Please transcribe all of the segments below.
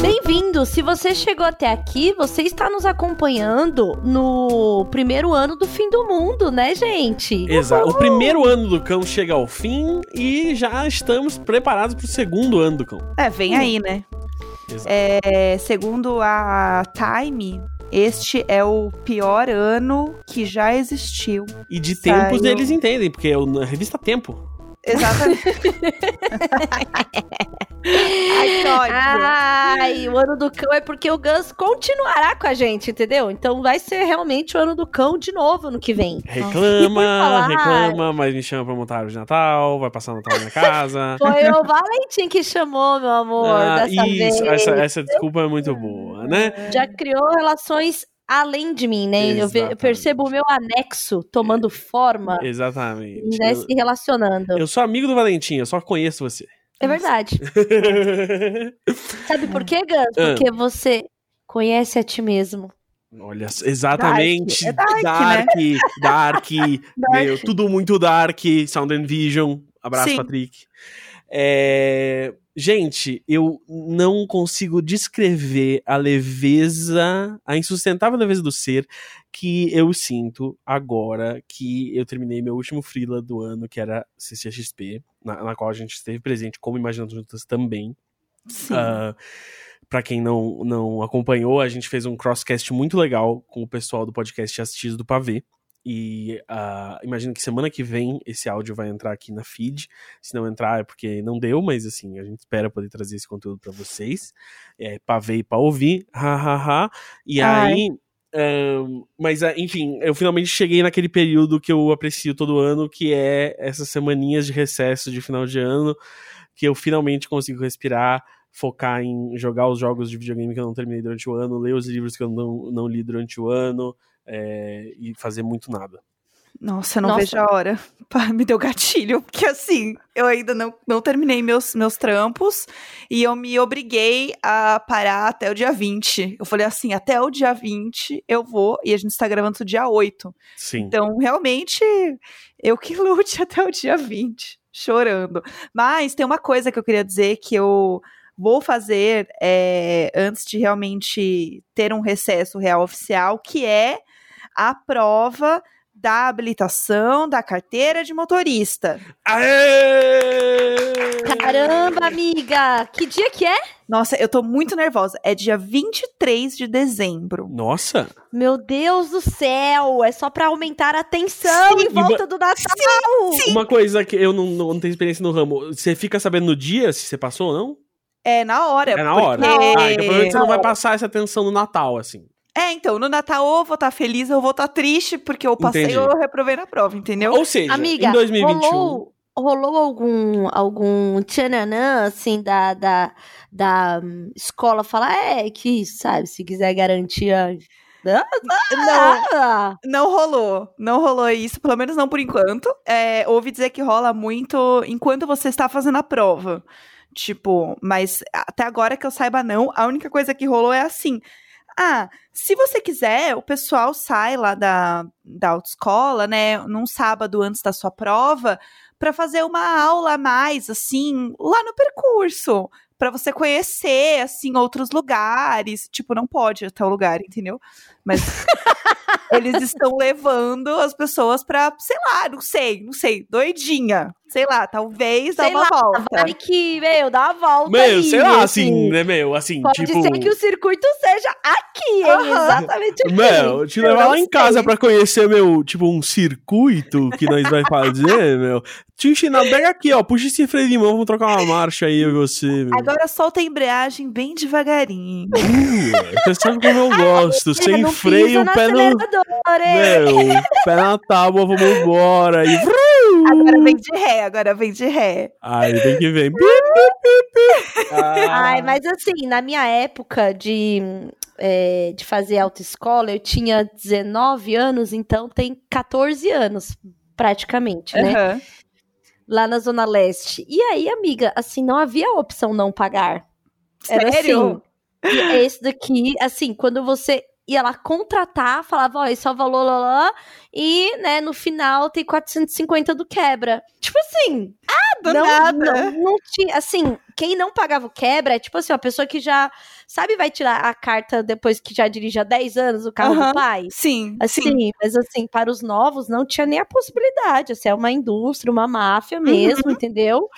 Bem-vindo! Se você chegou até aqui, você está nos acompanhando no primeiro ano do fim do mundo, né, gente? Exato. O primeiro ano do cão chega ao fim e já estamos preparados para o segundo ano do cão. É, vem aí, né? É, segundo a Time, este é o pior ano que já existiu. E de Saiu. tempos eles entendem, porque é na revista Tempo. Exatamente. Ai, que ódio. Ai, o ano do cão é porque o Gus continuará com a gente, entendeu? Então vai ser realmente o ano do cão de novo ano que vem. Reclama, falar- reclama, mas me chama pra montar a árvore de Natal, vai passar o Natal na minha casa. Foi o Valentim que chamou, meu amor, Ah, dessa vez. isso, essa, essa desculpa é muito boa, né? Já criou relações além de mim, né? Eu, ve- eu Exatamente. percebo o meu anexo tomando forma Exatamente. né, Eu, se relacionando. eu sou amigo do Valentim, eu só conheço você. É verdade. Sabe por quê, Gus? Ah. Porque você conhece a ti mesmo. Olha, exatamente. É dark, dark, dark, meu, Dark. tudo muito dark. Sound and Vision. Abraço, Sim. Patrick. É, Gente, eu não consigo descrever a leveza, a insustentável leveza do ser que eu sinto agora que eu terminei meu último freela do ano, que era CCXP, na, na qual a gente esteve presente como Imaginando Juntas também. Sim. Ah, Pra quem não, não acompanhou, a gente fez um crosscast muito legal com o pessoal do podcast Assistidos do Pavê. E ah, imagino que semana que vem esse áudio vai entrar aqui na feed. Se não entrar é porque não deu, mas assim, a gente espera poder trazer esse conteúdo pra vocês. É, pra ver e pra ouvir. Ha, ha, ha. E Ai. aí. ahn, mas ah, enfim, eu finalmente cheguei naquele período que eu aprecio todo ano, que é essas semaninhas de recesso de final de ano, que eu finalmente consigo respirar, focar em jogar os jogos de videogame que eu não terminei durante o ano, ler os livros que eu não, não li durante o ano é, e fazer muito nada. Nossa, eu não Nossa. vejo a hora. Pá, Me deu gatilho, porque assim, eu ainda não, não terminei meus, meus trampos e eu me obriguei a parar até o dia 20. Eu falei assim, até o dia 20 eu vou, e a gente está gravando no dia 8. Sim. Então, realmente, eu que lute até o dia 20, chorando. Mas tem uma coisa que eu queria dizer que eu vou fazer é, antes de realmente ter um recesso real oficial, que é a prova da habilitação da carteira de motorista. Aê! Caramba, amiga! Que dia que é? Nossa, eu tô muito nervosa. É dia 23 de dezembro. Nossa! Meu Deus do céu! É só pra aumentar a tensão Sim, em volta do Natal! Uma coisa que eu não, não, não tenho experiência no ramo, você fica sabendo no dia se você passou ou não? É na hora. É na hora. porque- Ah, então provavelmente você não vai passar essa tensão no Natal, assim. É, então, no Natal ou eu vou estar feliz ou vou estar triste, porque eu passei Entendi. ou eu reprovei na prova, entendeu? Ou seja, Amiga, em 2021. rolou, rolou algum, algum tchananã, assim, da, da, da hum, escola falar, é, que, sabe, se quiser garantir a... Não, Ah, não rolou. Não rolou isso, pelo menos não por enquanto. É, ouvi dizer que rola muito enquanto você está fazendo a prova. Tipo, mas até agora que eu saiba, não. A única coisa que rolou é assim. Ah, se você quiser, o pessoal sai lá da, da autoescola, né, num sábado antes da sua prova, para fazer uma aula a mais, assim, lá no percurso. Pra você conhecer, assim, outros lugares. Tipo, não pode até o lugar, entendeu? Mas eles estão levando as pessoas pra, sei lá, não sei, não sei, doidinha. Sei lá, talvez Sei uma lá, volta. vai que, meu, dá uma volta Meu, aí, sei lá, assim. assim, né, meu? Assim, Pode tipo. ser que o circuito seja aqui, hein? Aham. Exatamente aqui. Meu, te levar lá em casa pra conhecer, meu, tipo, um circuito que nós vai fazer, meu. Te ensinar, pega aqui, ó, puxa esse freio de mão, vamos trocar uma marcha aí, eu e você, meu. Agora solta a embreagem bem devagarinho. Uh, você sabe como eu gosto, sem não freio, pisa no pé no... acelerador? Meu, pé na tábua, vamos embora. E... Agora vem de ré, agora vem de ré. Ai, tem que ver. Ah. Ai, mas assim, na minha época de, é, de fazer autoescola, eu tinha 19 anos, então tem 14 anos, praticamente, né? Aham. Lá na Zona Leste. E aí, amiga, assim, não havia opção não pagar. Era Sério? assim. E é esse daqui, assim, quando você ia lá contratar, falava, ó, esse é o valor, lá, lá, e, né, no final tem 450 do quebra. Tipo assim, Ah, do não, nada. Não, não tinha, assim, quem não pagava o quebra é tipo assim, uma pessoa que já, sabe, vai tirar a carta depois que já dirige há 10 anos o carro Aham. do pai? Sim, Assim, sim. mas assim, para os novos não tinha nem a possibilidade. Assim, é uma indústria, uma máfia mesmo, Uhum. entendeu?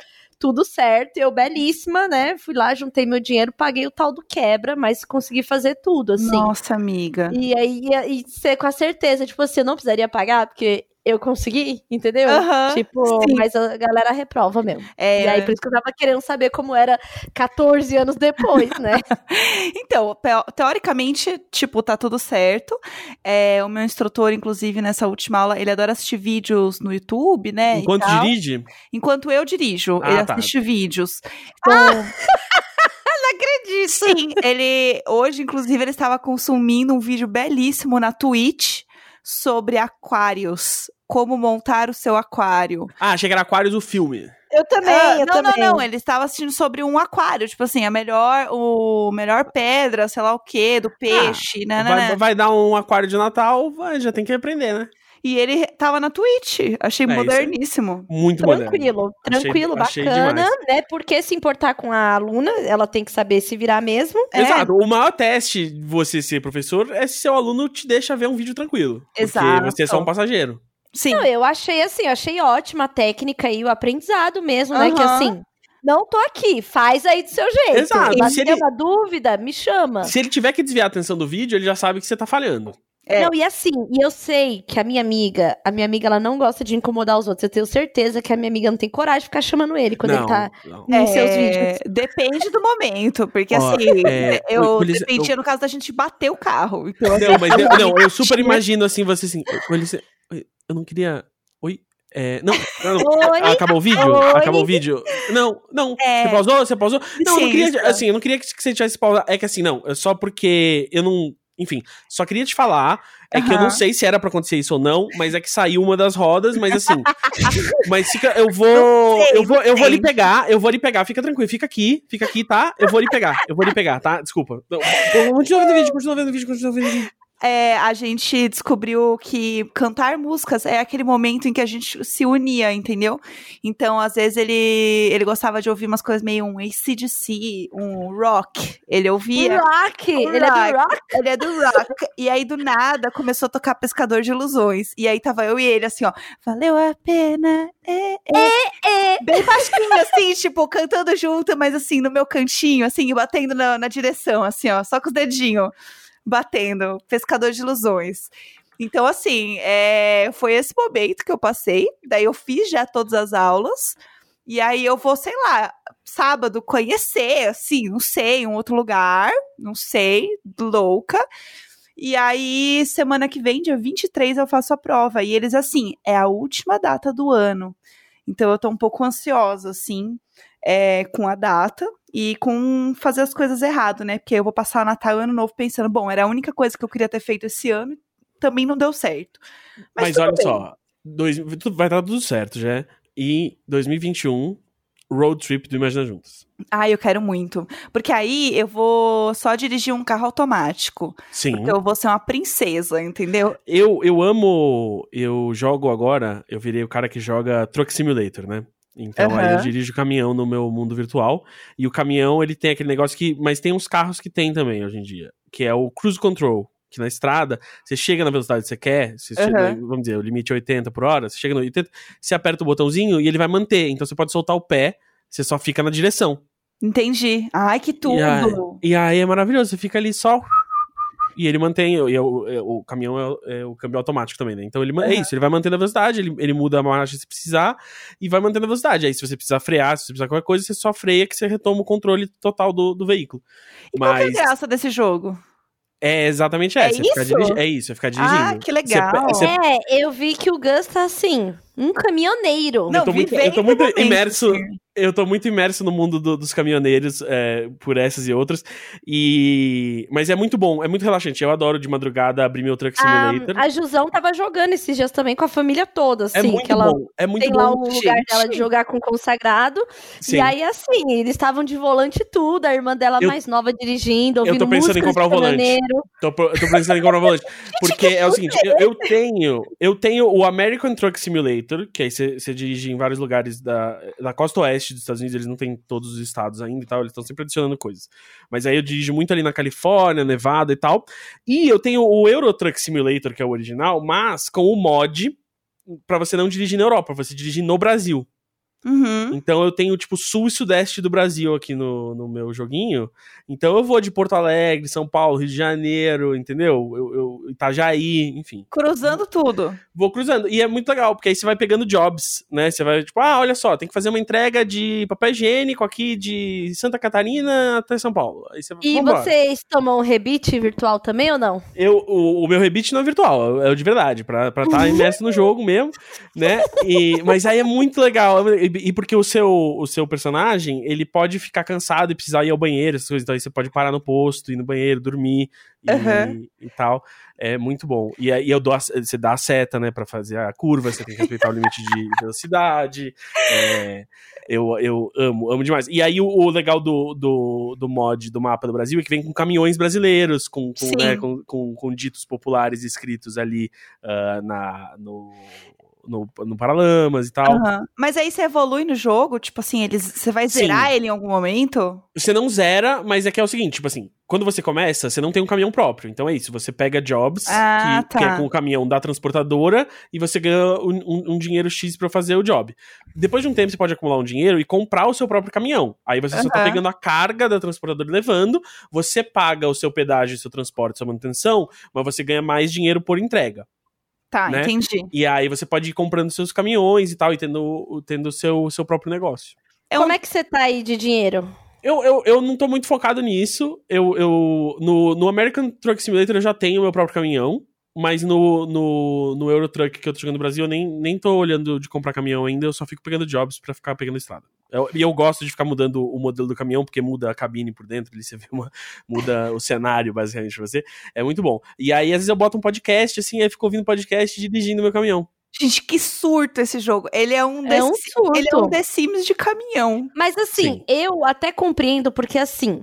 Tudo certo, eu belíssima, né? Fui lá, juntei meu dinheiro, paguei o tal do quebra, mas consegui fazer tudo, assim. Nossa, amiga. E aí, e ser com a certeza, tipo assim, eu não precisaria pagar, porque eu consegui, entendeu? Aham, tipo, sim. mas a galera reprova mesmo. É, E aí, por isso que eu tava querendo saber como era 14 anos depois, né? Então, teo- teoricamente, tipo, tá tudo certo. É, o meu instrutor, inclusive, nessa última aula, ele adora assistir vídeos no YouTube, né? Enquanto dirige, Enquanto eu dirijo, Ah, ele tá. assiste vídeos. Então, não acredito. sim, ele hoje, inclusive, ele estava consumindo um vídeo belíssimo na Twitch sobre aquários. Como montar o seu aquário. Ah, achei que era Aquarius o filme. Eu também, Ah, eu não, também. não, não. Ele estava assistindo sobre um aquário, tipo assim, a melhor, o melhor pedra, sei lá o quê, do peixe, né, né, Vai, né. vai dar um aquário de Natal, vai, já tem que aprender, né? E ele tava na Twitch. Achei É, moderníssimo. Muito moderno. Tranquilo, Achei- tranquilo, achei bacana, demais. né? Porque se importar com a aluna, ela tem que saber se virar mesmo. É. Exato. O maior teste de você ser professor é se seu aluno te deixa ver um vídeo tranquilo. Porque Exato. você é só um passageiro. Sim. Não, eu achei assim, eu achei ótima a técnica e o aprendizado mesmo, né? Que assim, não tô aqui, faz aí do seu jeito. Exato, Mas se se tem ele- uma dúvida, me chama. Se ele tiver que desviar a atenção do vídeo, ele já sabe que você tá falhando. É. Não, e assim, e eu sei que a minha amiga, a minha amiga, ela não gosta de incomodar os outros. Eu tenho certeza que a minha amiga não tem coragem de ficar chamando ele quando não, ele tá não. nos seus É, vídeos. Depende do momento, porque Ó, assim, é, eu licença, dependia no caso da gente bater o carro. Então, Não, mas eu, não, eu super Tinha- imagino assim, você assim, com licença, oi, eu não queria. Oi? É, não, não, não. Oi? Acabou o vídeo? Oi? Acabou o vídeo? Não, não. É. Você pausou? Você pausou? Não, eu não Sim, queria. Assim, eu não queria que você tivesse pausado. É que assim, não. É só porque eu não. Enfim, só queria te falar. É que eu não sei se era pra acontecer isso ou não, mas é que saiu uma das rodas, mas assim. mas fica. Eu vou. Sei, eu vou, eu vou lhe pegar, eu vou lhe pegar. Fica tranquilo, fica aqui, fica aqui, tá? Eu vou lhe pegar, eu vou lhe pegar, tá? Desculpa. Continua vendo o vídeo, continua vendo o vídeo, continua vendo o vídeo. É, a gente descobriu que cantar músicas é aquele momento em que a gente se unia, entendeu? Então, às vezes, ele, ele gostava de ouvir umas coisas meio um ACDC, um rock. Ele ouvia. Rock! Ele é do Rock. rock. Ele é do rock. e aí, do nada, começou a tocar Pescador de Ilusões. E aí tava eu e ele, assim, ó. Valeu a pena. É, é. Bem baixinho, assim, tipo, cantando junto, mas assim, no meu cantinho, assim, batendo na, na direção, assim, ó. Só com os dedinhos batendo. Pescador de Ilusões. Então, assim, é, foi esse momento que eu passei. Daí eu fiz já todas as aulas. E aí eu vou, sei lá, sábado conhecer, assim, não sei, um outro lugar, não sei, louca. E aí, semana que vem, dia 23, eu faço a prova. E eles, assim, é a última data do ano. Então eu tô um pouco ansiosa, assim, é, com a data e com fazer as coisas errado, né? Porque eu vou passar Natal e Ano Novo pensando, bom, era a única coisa que eu queria ter feito esse ano, também não deu certo. Mas, Mas, olha bem. só, dois, vai dar tudo certo, já. E 2021, road trip do Imagina Juntas. Ah, eu quero muito. Porque aí eu vou só dirigir um carro automático. Sim. Porque eu vou ser uma princesa, entendeu? Eu, eu amo. Eu jogo agora. Eu virei o cara que joga Truck Simulator, né? Então aí eu dirijo caminhão no meu mundo virtual. E o caminhão, ele tem aquele negócio que. Mas tem uns carros que tem também hoje em dia. Que é o Cruise Control. Que na estrada, você chega na velocidade que você quer, você chega- Aham. vamos dizer, o limite é 80 por hora, você chega no 80, você aperta o botãozinho e ele vai manter. Então você pode soltar o pé, você só fica na direção. Entendi. Ai, que tudo. E aí, e aí é maravilhoso, você fica ali só. E ele mantém. E é o, é o caminhão é, o- é o câmbio automático também, né? Então ele, é Aham. isso, ele vai mantendo a velocidade, ele, ele muda a marcha se precisar e vai mantendo a velocidade. Aí se você precisar frear, se você precisar qualquer coisa, você só freia que você retoma o controle total do, do veículo. E qual que é a Mas graça desse jogo? é exatamente É essa. É, isso? dirigi- é isso, é ficar dirigindo. Ah, que legal. Você- você- É, eu vi que o Gus tá assim. Um caminhoneiro. eu Não, tô muito, eu tô muito imerso. Eu tô muito imerso no mundo do- dos caminhoneiros, é, por essas e outras. E. Mas é muito bom, é muito relaxante. Eu adoro de madrugada abrir meu Truck A, Simulator. a Jusão tava jogando esses dias também com a família toda, assim. é muito que ela bom. É muito tem bom. lá o lugar gente. dela de jogar com consagrado. Sim. E aí, assim, eles estavam de volante e tudo, a irmã dela Eu- mais nova dirigindo, eu ouvindo tô pensando em comprar o volante. Tô, eu tô pensando em comprar um volante. Porque é o seguinte, eu, eu tenho eu tenho o American Truck Simulator, que aí você dirige em vários lugares da, da costa oeste dos Estados Unidos, eles não têm todos os estados ainda e tal, eles estão sempre adicionando coisas. Mas aí eu dirijo muito ali na Califórnia, Nevada e tal. E eu tenho o Euro Truck Simulator, que é o original, mas com o mod pra você não dirigir na Europa, você dirigir no Brasil. Uhum. Então eu tenho, tipo, sul e sudeste do Brasil aqui no, no meu joguinho. Então eu vou de Porto Alegre, São Paulo, Rio de Janeiro, entendeu? Eu, eu, Itajaí, enfim. Cruzando tudo. Vou cruzando. E é muito legal, porque aí você vai pegando jobs, né? Você vai, tipo, ah, olha só, tem que fazer uma entrega de papel higiênico aqui de Santa Catarina até São Paulo. Aí você E vambora. vocês tomam rebite virtual também ou não? Eu, o, o meu rebite não é virtual, é o de verdade, pra estar tá imerso no jogo mesmo, né? E, mas aí é muito legal. E, e porque o seu, o seu personagem, ele pode ficar cansado e precisar ir ao banheiro, essas coisas. Então aí você pode parar no posto, ir no banheiro, dormir e, Aham. e tal. É muito bom. E aí eu dou a- você dá a seta, né, pra fazer a curva, você tem que respeitar o limite de velocidade. é, eu, eu amo, amo demais. E aí o, o legal do, do, do mod do mapa do Brasil é que vem com caminhões brasileiros, com, com, né, com, com, com ditos populares escritos ali ah, na, no, no, no Paralamas e tal. Aham. Mas aí você evolui no jogo, tipo assim, eles, você vai Sim. zerar ele em algum momento? Você não zera, mas é que é o seguinte, tipo assim, quando você começa, você não tem um caminhão próprio. Então é isso, você pega jobs, Ah, que, que é tá. com o caminhão da transportadora, e você ganha um, um- um dinheiro X pra fazer o job. Depois de um tempo, você pode acumular um dinheiro e comprar o seu próprio caminhão. Aí você só tá pegando a carga da transportadora e levando, você paga o seu pedágio, seu transporte, sua manutenção, mas você ganha mais dinheiro por entrega. Tá, Né? entendi. E aí você pode ir comprando seus caminhões e tal, e tendo, tendo o seu, seu próprio negócio. É Como é que você tá aí de dinheiro? Eu, eu, eu não tô muito focado nisso. Eu, eu no, no American Truck Simulator eu já tenho o meu próprio caminhão. Mas no, no, no Euro Truck que eu tô jogando no Brasil, eu nem, nem tô olhando de comprar caminhão ainda, eu só fico pegando jobs pra ficar pegando estrada. Eu- E eu, gosto de ficar mudando o modelo do caminhão, porque muda a cabine por dentro, ali você vê uma, muda o cenário, basicamente, pra você. É muito bom. E aí, às vezes, eu boto um podcast, assim, aí eu fico ouvindo podcast dirigindo meu caminhão. Gente, que surto esse jogo. Ele é um, É The um surto. Ele é um The Sims de caminhão. Mas assim, Sim. eu até compreendo, porque assim,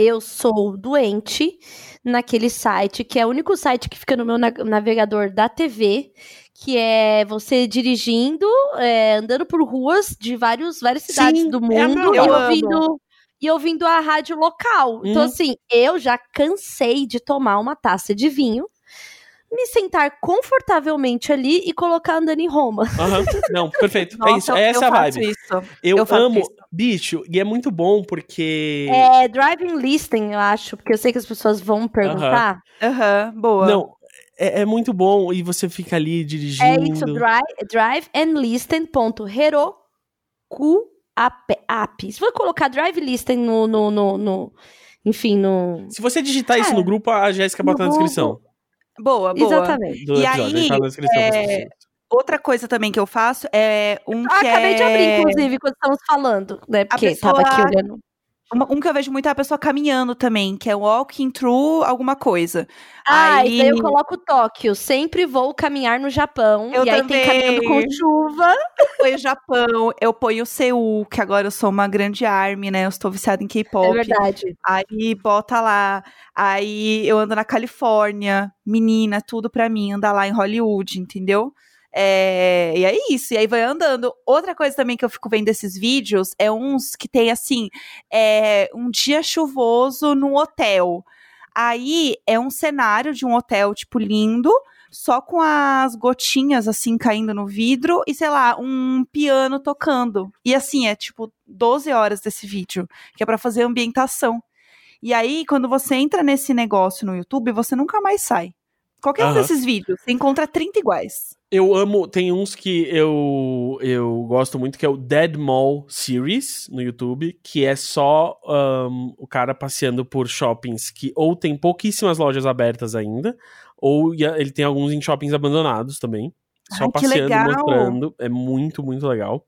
eu sou doente naquele site, que é o único site que fica no meu na- navegador da TV, que é você dirigindo, é, andando por ruas de vários, várias cidades Sim, do é mundo melhor. e ouvindo. E ouvindo a rádio local. Então, Uhum. assim, eu já cansei de tomar uma taça de vinho, me sentar confortavelmente ali e colocar andando em Roma. Aham. Não, perfeito. Nossa, é isso, é essa eu a vibe. Isso. Eu, Eu amo, isso. bicho, e é muito bom porque. É driving listing, eu acho, porque eu sei que as pessoas vão perguntar. Aham, boa. Não, é, é muito bom e você fica ali É dirigindo. isso, drive, drive and listen.heroku app. app. Se for colocar drive listing no, no, no, no- enfim, no... Se você digitar isso É. no grupo, a Jéssica bota na descrição Boa, boa. Exatamente. do E aí, é. Outra coisa também que eu faço é um Ah, que acabei de é... abrir, inclusive, quando estamos falando, né? Porque tava pessoa- aqui olhando. Uma- um que eu vejo muito é a pessoa caminhando também, que é walking through alguma coisa. Ah, Aí- eu coloco Tóquio. Sempre vou caminhar no Japão. Eu e aí tem também. caminhando com chuva. Ponho o Japão, eu ponho o Seul, que agora eu sou uma grande army, né? Eu estou viciada em É K-pop. verdade. Aí bota lá. Aí eu ando na Califórnia, menina, tudo pra mim, andar lá em Hollywood, entendeu? É, e é isso, e aí vai andando. Outra coisa também que eu fico vendo esses vídeos é uns que tem assim: é, um dia chuvoso num hotel. Aí é um cenário de um hotel, tipo, lindo, só com as gotinhas assim caindo no vidro e, sei lá, um piano tocando. E assim, é tipo 12 horas desse vídeo, que é pra fazer ambientação. E aí, quando você entra nesse negócio no YouTube, você nunca mais sai. Qualquer um desses vídeos, você encontra 30 iguais. Eu amo, tem uns que eu, eu gosto muito, que é o Dead Mall Series no YouTube, que é só ahn, o cara passeando por shoppings que ou tem pouquíssimas lojas abertas ainda, ou ele tem alguns em shoppings abandonados também. só Ai, passeando, mostrando. É muito, muito legal.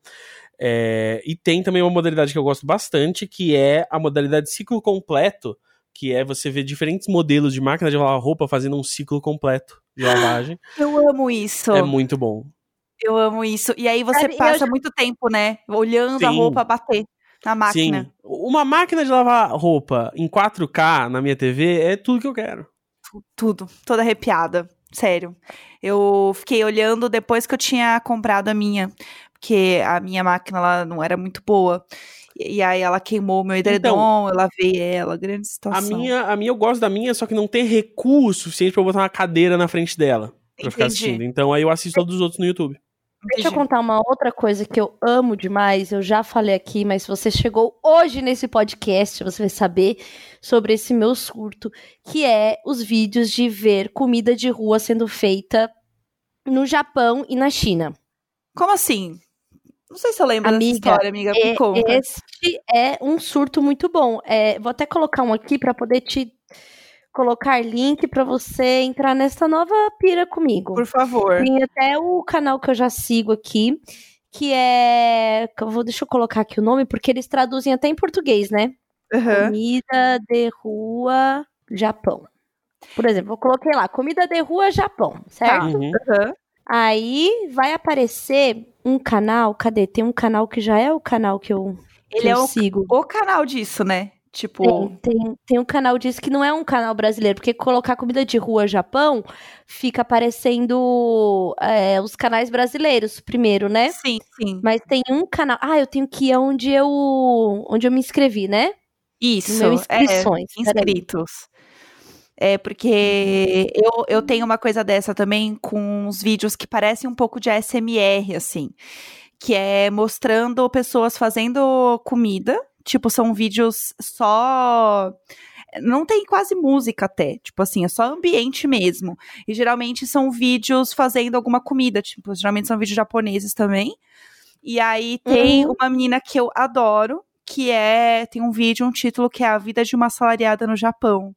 É, e tem também uma modalidade que eu gosto bastante, que é a modalidade ciclo completo, que é você ver diferentes modelos de máquina de lavar roupa fazendo um ciclo completo de lavagem. Eu amo isso. é muito bom. Eu amo isso. E aí você passa já- muito tempo, né? Olhando a Sim. roupa bater na máquina. Sim. Uma máquina de lavar roupa em 4K na minha TV é tudo que eu quero. Tudo. Toda arrepiada. Sério. Eu fiquei olhando depois que eu tinha comprado a minha. Porque a minha máquina lá não era muito boa. E, e aí ela queimou o meu edredom, eu lavei ela. Grande A situação. minha, a minha eu gosto da minha, só que não tem recurso suficiente pra eu botar uma cadeira na frente dela. Pra ficar Entendi. assistindo. Então aí eu assisto todos os outros no YouTube. Deixa eu contar uma outra coisa que eu amo demais. Eu já falei aqui, mas se você chegou hoje nesse podcast, você vai saber sobre esse meu surto, que é os vídeos de ver comida de rua sendo feita no Japão e na China. Como assim? Não sei se eu lembro Amiga, dessa história, amiga. Me É- conta. este é um surto muito bom. É, vou até colocar um aqui para poder te colocar link para você entrar nessa nova pira comigo. Por favor. Tem até o canal que eu já sigo aqui, que é. eu vou, deixa eu colocar aqui o nome, porque eles traduzem até em português, né? Aham. Comida de rua, Japão. Por exemplo, eu coloquei lá, comida de rua, Japão, certo? Uhum. Aham. Aí vai aparecer um canal, cadê? Tem um canal que já é o canal que eu, que Ele é eu o, sigo. o canal disso, né? Tipo. Tem, tem, tem um canal disso que não é um canal brasileiro, porque colocar comida de rua Japão fica aparecendo é, os canais brasileiros primeiro, né? Sim, sim. Mas tem um canal. Ah, eu tenho que ir onde eu, onde eu me inscrevi, né? Isso. Meu inscrições. É, inscritos. É porque eu, eu tenho uma coisa dessa também com uns vídeos que parecem um pouco de ASMR, assim. Que é mostrando pessoas fazendo comida. Tipo, são vídeos só. Não tem quase música até. Tipo assim, é só ambiente mesmo. E geralmente são vídeos fazendo alguma comida. Tipo, geralmente são vídeos japoneses também. E aí tem Uhum. uma menina que eu adoro, que é. Tem um vídeo, um título que é A Vida de uma Assalariada no Japão.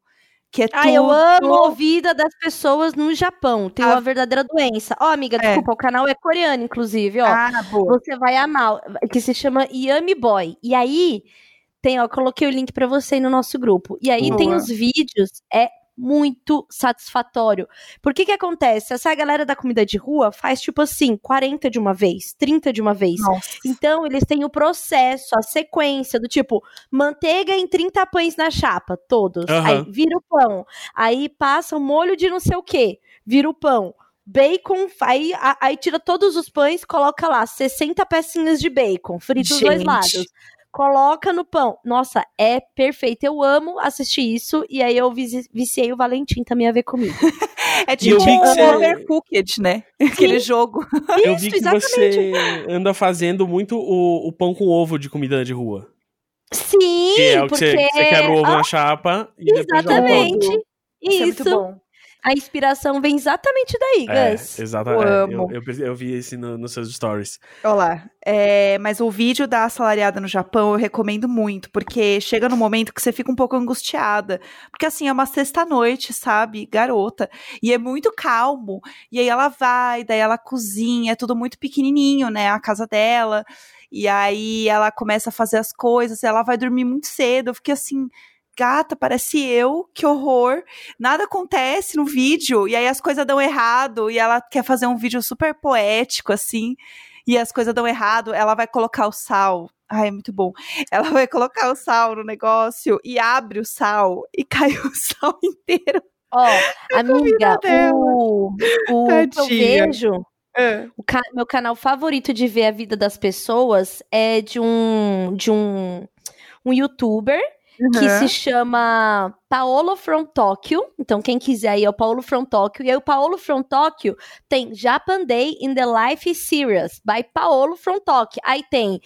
Que é Ah, eu tudo- amo a vida das pessoas no Japão. Tem uma verdadeira doença. Ó, amiga, É. desculpa, o canal é coreano, inclusive, ó. Ah, boa. Você vai amar, que se chama Yami Boy. E aí, tem, ó, coloquei o link pra você aí no nosso grupo. E aí tem Boa. os vídeos, é muito satisfatório. Por que que acontece? Essa galera da comida de rua faz tipo assim, 40 de uma vez, 30 de uma vez. Nossa. Então, eles têm o processo, a sequência do tipo, manteiga em 30 pães na chapa, todos. Aham. Aí vira o pão. Aí passa um molho de não sei o quê, vira o pão. Bacon, aí, aí tira todos os pães, coloca lá 60 pecinhas de bacon, frita os dois lados. Coloca no pão. Nossa, é perfeito. Eu amo assistir isso. E aí eu vici- viciei o Valentim também a ver comigo. É eu tipo que Overcooked, né? Aquele jogo. Eu Isso, vi que exatamente. você anda fazendo muito o, o pão com ovo de comida de rua. Sim, Que é o que porque... você, você quebra o ovo Ah, na chapa e depois joga o pão. Exatamente. Isso, é Isso. muito bom. A inspiração vem exatamente daí, É, Gus. exatamente. Eu É, amo. eu, eu, eu vi esse no- nos seus stories. Olha lá. É, mas o vídeo da assalariada no Japão eu recomendo muito, porque chega no momento que você fica um pouco angustiada. Porque assim, é uma sexta-noite, sabe? Garota. E é muito calmo. E aí ela vai, daí ela cozinha, é tudo muito pequenininho, né? A casa dela. E aí ela começa a fazer as coisas, ela vai dormir muito cedo. Eu fiquei assim. Gata, parece eu, que horror. Nada acontece no vídeo, e aí as coisas dão errado, e ela quer fazer um vídeo super poético, assim e as coisas dão errado, ela vai colocar o sal. Ai, é muito bom. Ela vai colocar o sal no negócio e abre o sal e cai o sal inteiro. Ó, amiga, dela. o, o que eu vejo, o ca- meu canal favorito de ver a vida das pessoas é de um de um, um youtuber que se chama Paolo From Tokyo. Então, quem quiser aí é o Paolo From Tokyo. E aí, o Paolo From Tokyo tem Japan Day in the Life Series, by Paolo From Tokyo. Aí tem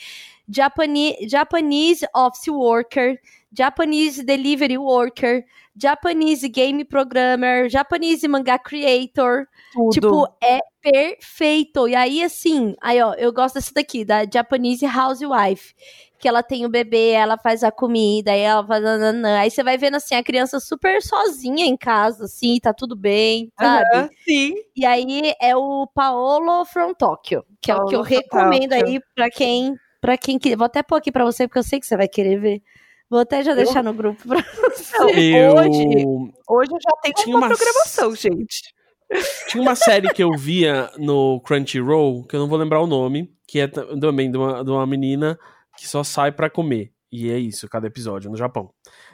Japani Japanese Office Worker, Japanese Delivery Worker, Japanese Game Programmer, Japanese Manga Creator. Tudo. Tipo, é perfeito. E aí, assim, aí, ó, eu gosto desse daqui, da Japanese Housewife. Que ela tem o bebê, ela faz a comida, aí ela faz. Nananã. Aí você vai vendo assim, a criança super sozinha em casa, assim, tá tudo bem, sabe? Aham, sim. E aí é o Paolo from Tokyo, que é o que eu Paolo recomendo Tokyo. aí pra quem, para quem que vou até pôr aqui pra você porque eu sei que você vai querer ver. Vou até já deixar no grupo pra você. Eu Hoje, hoje eu já tenho Tinha uma uma programação, gente. Tinha uma série que eu via no Crunchyroll, que eu não vou lembrar o nome, que é também de uma, de uma menina que só sai pra comer. E é isso, cada episódio no Japão.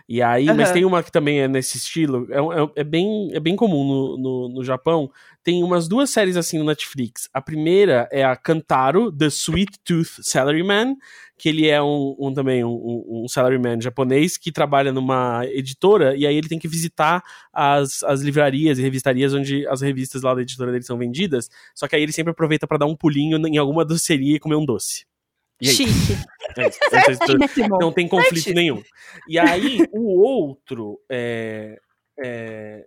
E aí, mas Aham. tem uma que também é nesse estilo, é, é- é bem, é bem comum no, no, no Japão. Tem umas duas séries assim no Netflix. A primeira é a Kantaro, The Sweet Tooth Salaryman, que ele é um, um também um, um, salaryman japonês que trabalha numa editora e aí ele tem que visitar as, as livrarias e revistarias onde as revistas lá da editora dele são vendidas. Só que aí ele sempre aproveita pra dar um pulinho em alguma doceria e comer um doce. E aí, Chique. é. Não não tem conflito nenhum. E aí, o outro é, é,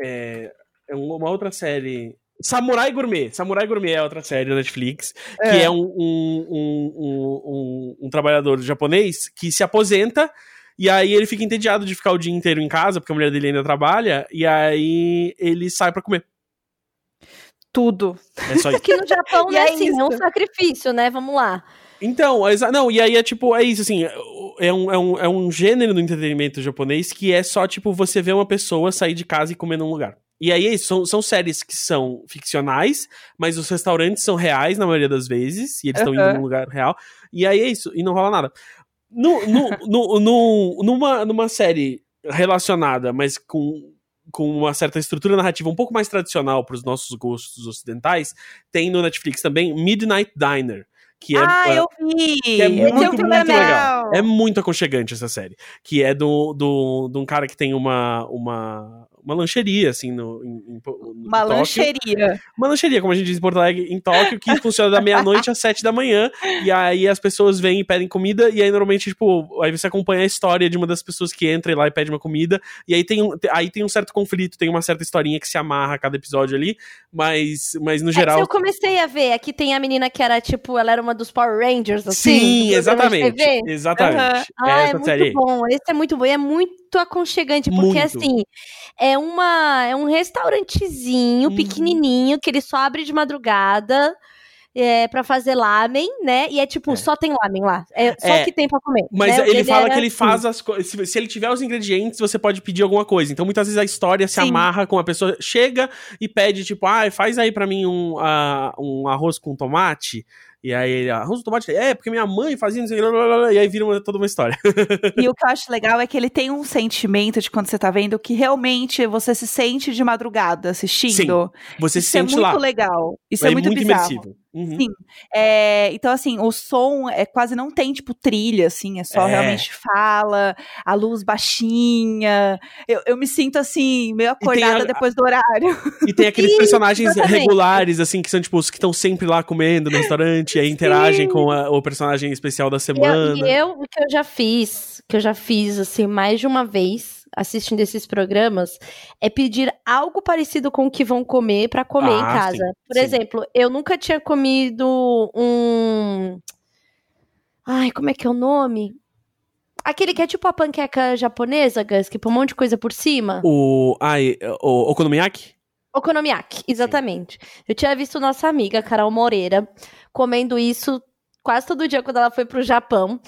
é, é uma outra série. Samurai Gourmet. Samurai Gourmet é outra série da Netflix, que é, um, um, um, um, um- um trabalhador japonês que se aposenta. E aí ele fica entediado de ficar o dia inteiro em casa, porque a mulher dele ainda trabalha, e aí ele sai pra comer. Tudo. É só isso. Aqui no Japão, E né, é assim, é um sacrifício, né? Vamos lá. Então, exa- não, e aí é tipo, é isso, assim, é um, é, um, é um gênero do entretenimento japonês que é só, tipo, você ver uma pessoa sair de casa e comer num lugar. E aí é isso, são, são séries que são ficcionais, mas os restaurantes são reais na maioria das vezes, e eles estão indo Aham. num lugar real, e aí é isso, e não rola nada. No, no, no, no- numa, numa série relacionada, mas com, com uma certa estrutura narrativa um pouco mais tradicional para os nossos gostos ocidentais, tem no Netflix também Midnight Diner, que é, ah, é- eu vi. que é muito, muito muito legal. É muito aconchegante essa série. Que é do, do, de um cara que tem uma, uma, uma lancheria, assim, no, em, em, Uma lancheria. Uma lancheria, como a gente diz em Porto Alegre, em Tóquio, que funciona da meia-noite às sete da manhã. E aí as pessoas vêm e pedem comida. E aí, normalmente, tipo, aí você acompanha a história de uma das pessoas que entra lá e pede uma comida. E aí tem, um, aí tem um certo conflito, tem uma certa historinha que se amarra a cada episódio ali. Mas, mas no É, geral. se eu comecei a ver, aqui tem a menina que era, tipo, ela era uma dos Power Rangers, assim. Sim, exatamente. Exatamente. É Ah, é essa muito série bom. Esse é muito bom. E é muito aconchegante, porque Muito. assim, é uma é um restaurantezinho Uhum. pequenininho que ele só abre de madrugada. É, pra fazer lamen, né? E é tipo, É. só tem lamen lá. É só É. que tem pra comer. Mas né? Ele fala era que ele assim. faz as coisas. Se, se ele tiver os ingredientes, você pode pedir alguma coisa. Então, muitas vezes a história se Sim. amarra com a pessoa. Chega e pede, tipo, ah, faz aí pra mim um, ah, um arroz com tomate. E aí, ele, arroz com tomate? É, porque minha mãe fazia, não sei, blá, blá, blá, e aí vira uma- toda uma história. E o que eu acho legal é que ele tem um sentimento de quando você tá vendo que realmente você se sente de madrugada assistindo. Você Isso se é sente muito lá. legal. Isso é, muito, bizarro. imersivo. Uhum. Sim. É, então, assim, o som é quase não tem, tipo, trilha, assim, é só É. realmente fala, a luz baixinha. Eu, eu me sinto, assim, meio acordada a- depois do horário. E tem aqueles Sim, personagens exatamente. regulares, assim, que são, tipo, os que estão sempre lá comendo no restaurante, e aí interagem com a- o personagem especial da semana. e eu, o que eu já fiz, que eu já fiz, assim, mais de uma vez, assistindo esses programas, é pedir algo parecido com o que vão comer pra comer em Ah, casa. sim, Por sim. exemplo, eu nunca tinha comido um. Ai, como é que é o nome? Aquele que é tipo a panqueca japonesa, Gus, que põe um monte de coisa por cima. O. Ai, o Okonomiyaki? Okonomiyaki, exatamente. Eu tinha visto nossa amiga, Carol Moreira, comendo isso quase todo dia quando ela foi pro Japão.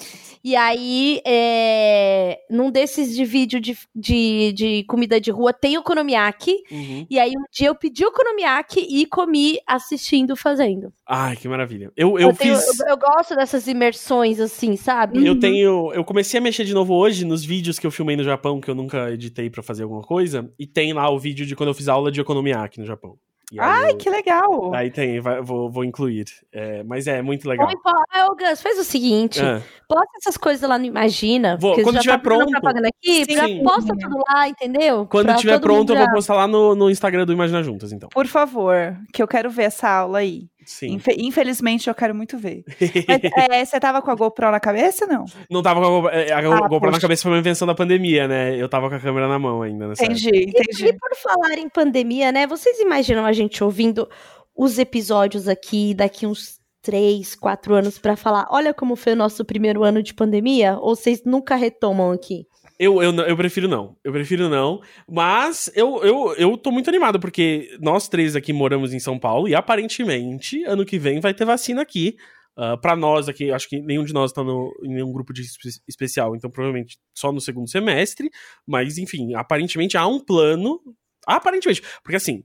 E aí, é, num desses de vídeo de, de, de comida de rua, tem okonomiyaki. Uhum. E aí, um dia eu pedi okonomiyaki e comi assistindo, fazendo. Ai, que maravilha. Eu, eu, tenho- fiz. eu, eu gosto dessas imersões, assim, sabe? Eu tenho. Eu comecei a mexer de novo hoje nos vídeos que eu filmei no Japão, que eu nunca editei pra fazer alguma coisa. E tem lá o vídeo de quando eu fiz aula de Okonomiyaki no Japão. E aí Ai, eu- que legal! Aí tem, vai- vou, vou incluir. É, mas é muito legal. Po- Ah, ô, Gus, faz o seguinte: Ah, posta essas coisas lá no Imagina. Vou, quando já tiver tá pronto. propaganda aqui, Sim. já posta tudo lá, entendeu? quando Pra estiver todo pronto, eu vou postar lá no, no Instagram do Imagina Juntas, então. Por favor, que eu quero ver essa aula aí. Sim. Infe- infelizmente, eu quero muito ver. Mas, é, você tava com a GoPro na cabeça, não? Não tava com a GoPro, é, a Ah, GoPro na poxa. cabeça foi uma invenção da pandemia, né? Eu tava com a câmera na mão ainda nessa época. Entendi, E, entendi. e por falar em pandemia, né? Vocês imaginam a gente ouvindo os episódios aqui daqui uns três, quatro anos para falar, olha como foi o nosso primeiro ano de pandemia? Ou vocês nunca retomam aqui? Eu, eu, eu prefiro não. Eu prefiro não. Mas eu, eu, eu tô muito animado, porque nós três aqui moramos em São Paulo e aparentemente ano que vem vai ter vacina aqui. Uh, para nós aqui, acho que nenhum de nós tá no, em nenhum grupo de espe especial, então provavelmente só no segundo semestre. Mas, enfim, aparentemente há um plano. Aparentemente. Porque assim,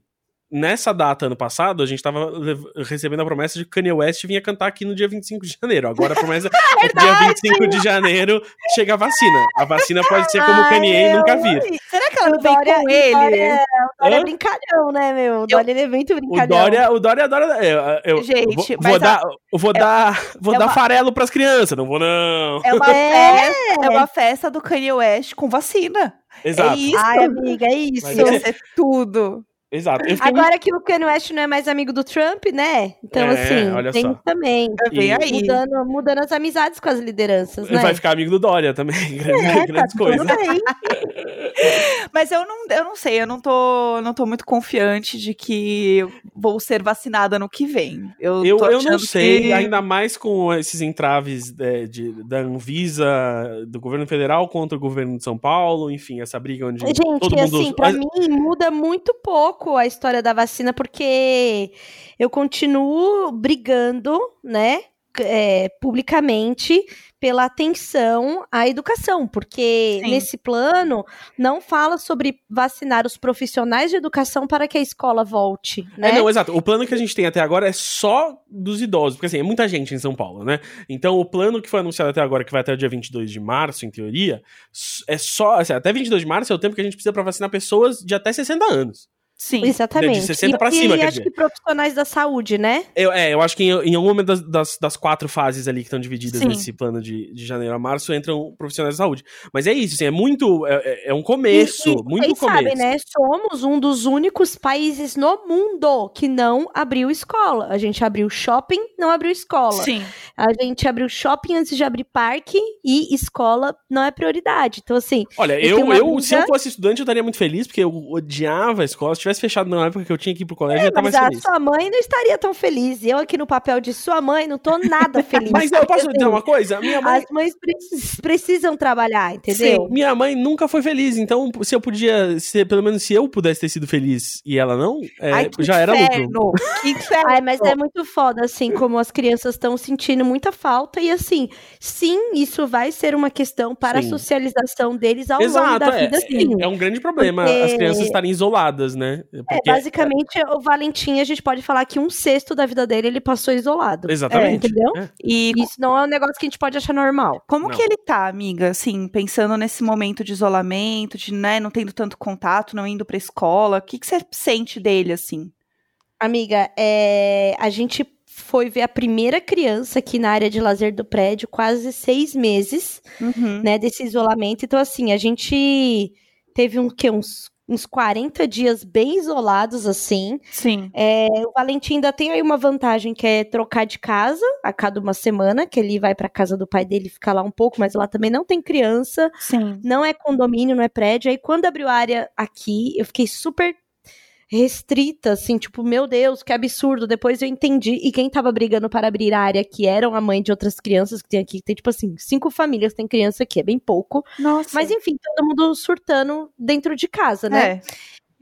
nessa data, ano passado, a gente tava recebendo a promessa de que Kanye West vinha cantar aqui no dia 25 de janeiro. Agora a promessa é que dia 25 de janeiro chega a vacina. A vacina pode ser como o Kanye nunca vir. Será que ela não vem com ele? Dória, o Dória é brincalhão, né, meu? O Dória é muito brincalhão. O Dória, o Dória adora. Eu, eu, gente, vou, vou dar, a, vou é, dar, vou é dar uma, farelo pras crianças, não vou não. É uma, festa, é uma festa do Kanye West com vacina. Exato. É isso. Ai, amiga, é isso. Vai ser tudo. Exato. Agora muito... que o Kanye West não é mais amigo do Trump, né? Então, é, assim, tem só. também. Vem aí. Mudando, mudando as amizades com as lideranças, né? Vai ficar amigo do Dória também. Grandes, é, grandes tá coisas. Mas eu não, eu não sei, eu não tô, não tô muito confiante de que vou ser vacinada no que vem. Eu, eu, eu não sei, que... ainda mais com esses entraves de, de, da Anvisa, do governo federal contra o governo de São Paulo, enfim, essa briga onde Gente, todo mundo... assim, pra mim muda muito pouco pouco a história da vacina, porque eu continuo brigando, né? É, publicamente pela atenção à educação, porque Sim. nesse plano não fala sobre vacinar os profissionais de educação para que a escola volte, né? É, não, exato. O plano que a gente tem até agora é só dos idosos, porque assim, é muita gente em São Paulo, né? Então o plano que foi anunciado até agora, que vai até o dia 22 de março, em teoria, é só, assim, até 22 de março é o tempo que a gente precisa para vacinar pessoas de até 60 anos. Sim. Exatamente. De 60 para cima, e quer acho dizer. que profissionais da saúde, né? Eu, é, eu acho que em, em algum momento das, das, das, quatro fases ali que estão divididas Sim. nesse plano de, de janeiro a março entram profissionais da saúde. Mas é isso, assim, é muito. É, é, é um começo, e, e, muito começo. Sabem, né? Somos um dos únicos países no mundo que não abriu escola. A gente abriu shopping, não abriu escola. Sim. A gente abriu shopping antes de abrir parque e escola não é prioridade. Então, assim. Olha, eu, eu, eu se eu fosse estudante, eu estaria muito feliz, porque eu odiava a escola. Se tivesse fechado na época que eu tinha que ir pro colégio, é, eu ia estar mais feliz. a sua mãe não estaria tão feliz. Eu aqui no papel de sua mãe não tô nada feliz. Mas eu posso dizer uma coisa? Minha mãe... As mães precisam trabalhar, entendeu? Sim, minha mãe nunca foi feliz, então se eu podia, ser, pelo menos se eu pudesse ter sido feliz e ela não, é, Ai, já inferno. era lucro. Que inferno. Ai, mas é muito foda, assim, como as crianças estão sentindo muita falta e assim, sim, isso vai ser uma questão para sim. a socialização deles ao Exato, longo da é, vida, sim. É um grande problema Porque... as crianças estarem isoladas, né? É, Porque... É, basicamente, o Valentim, a gente pode falar que um sexto da vida dele ele passou isolado. Exatamente. É, entendeu? É. E isso não é um negócio que a gente pode achar normal. Como Não. que ele tá, amiga? Assim, pensando nesse momento de isolamento, de né, não tendo tanto contato, não indo pra escola. O que, que você sente dele, assim? Amiga, é, a gente foi ver a primeira criança aqui na área de lazer do prédio, quase seis meses, Uhum. né, desse isolamento. Então, assim, a gente teve um, que, uns, uns 40 dias bem isolados, assim. Sim. É, o Valentim ainda tem aí uma vantagem, que é trocar de casa a cada uma semana, que ele vai pra casa do pai dele ficar lá um pouco, mas lá também não tem criança, Sim. não é condomínio, não é prédio. Aí quando abriu a área aqui, eu fiquei super restrita, assim, tipo, meu Deus, que absurdo. Depois eu entendi. E quem tava brigando para abrir a área que eram a mãe de outras crianças que tem aqui, tem tipo assim, cinco famílias tem criança aqui, é bem pouco. Nossa. Mas enfim, todo mundo surtando dentro de casa, né? É.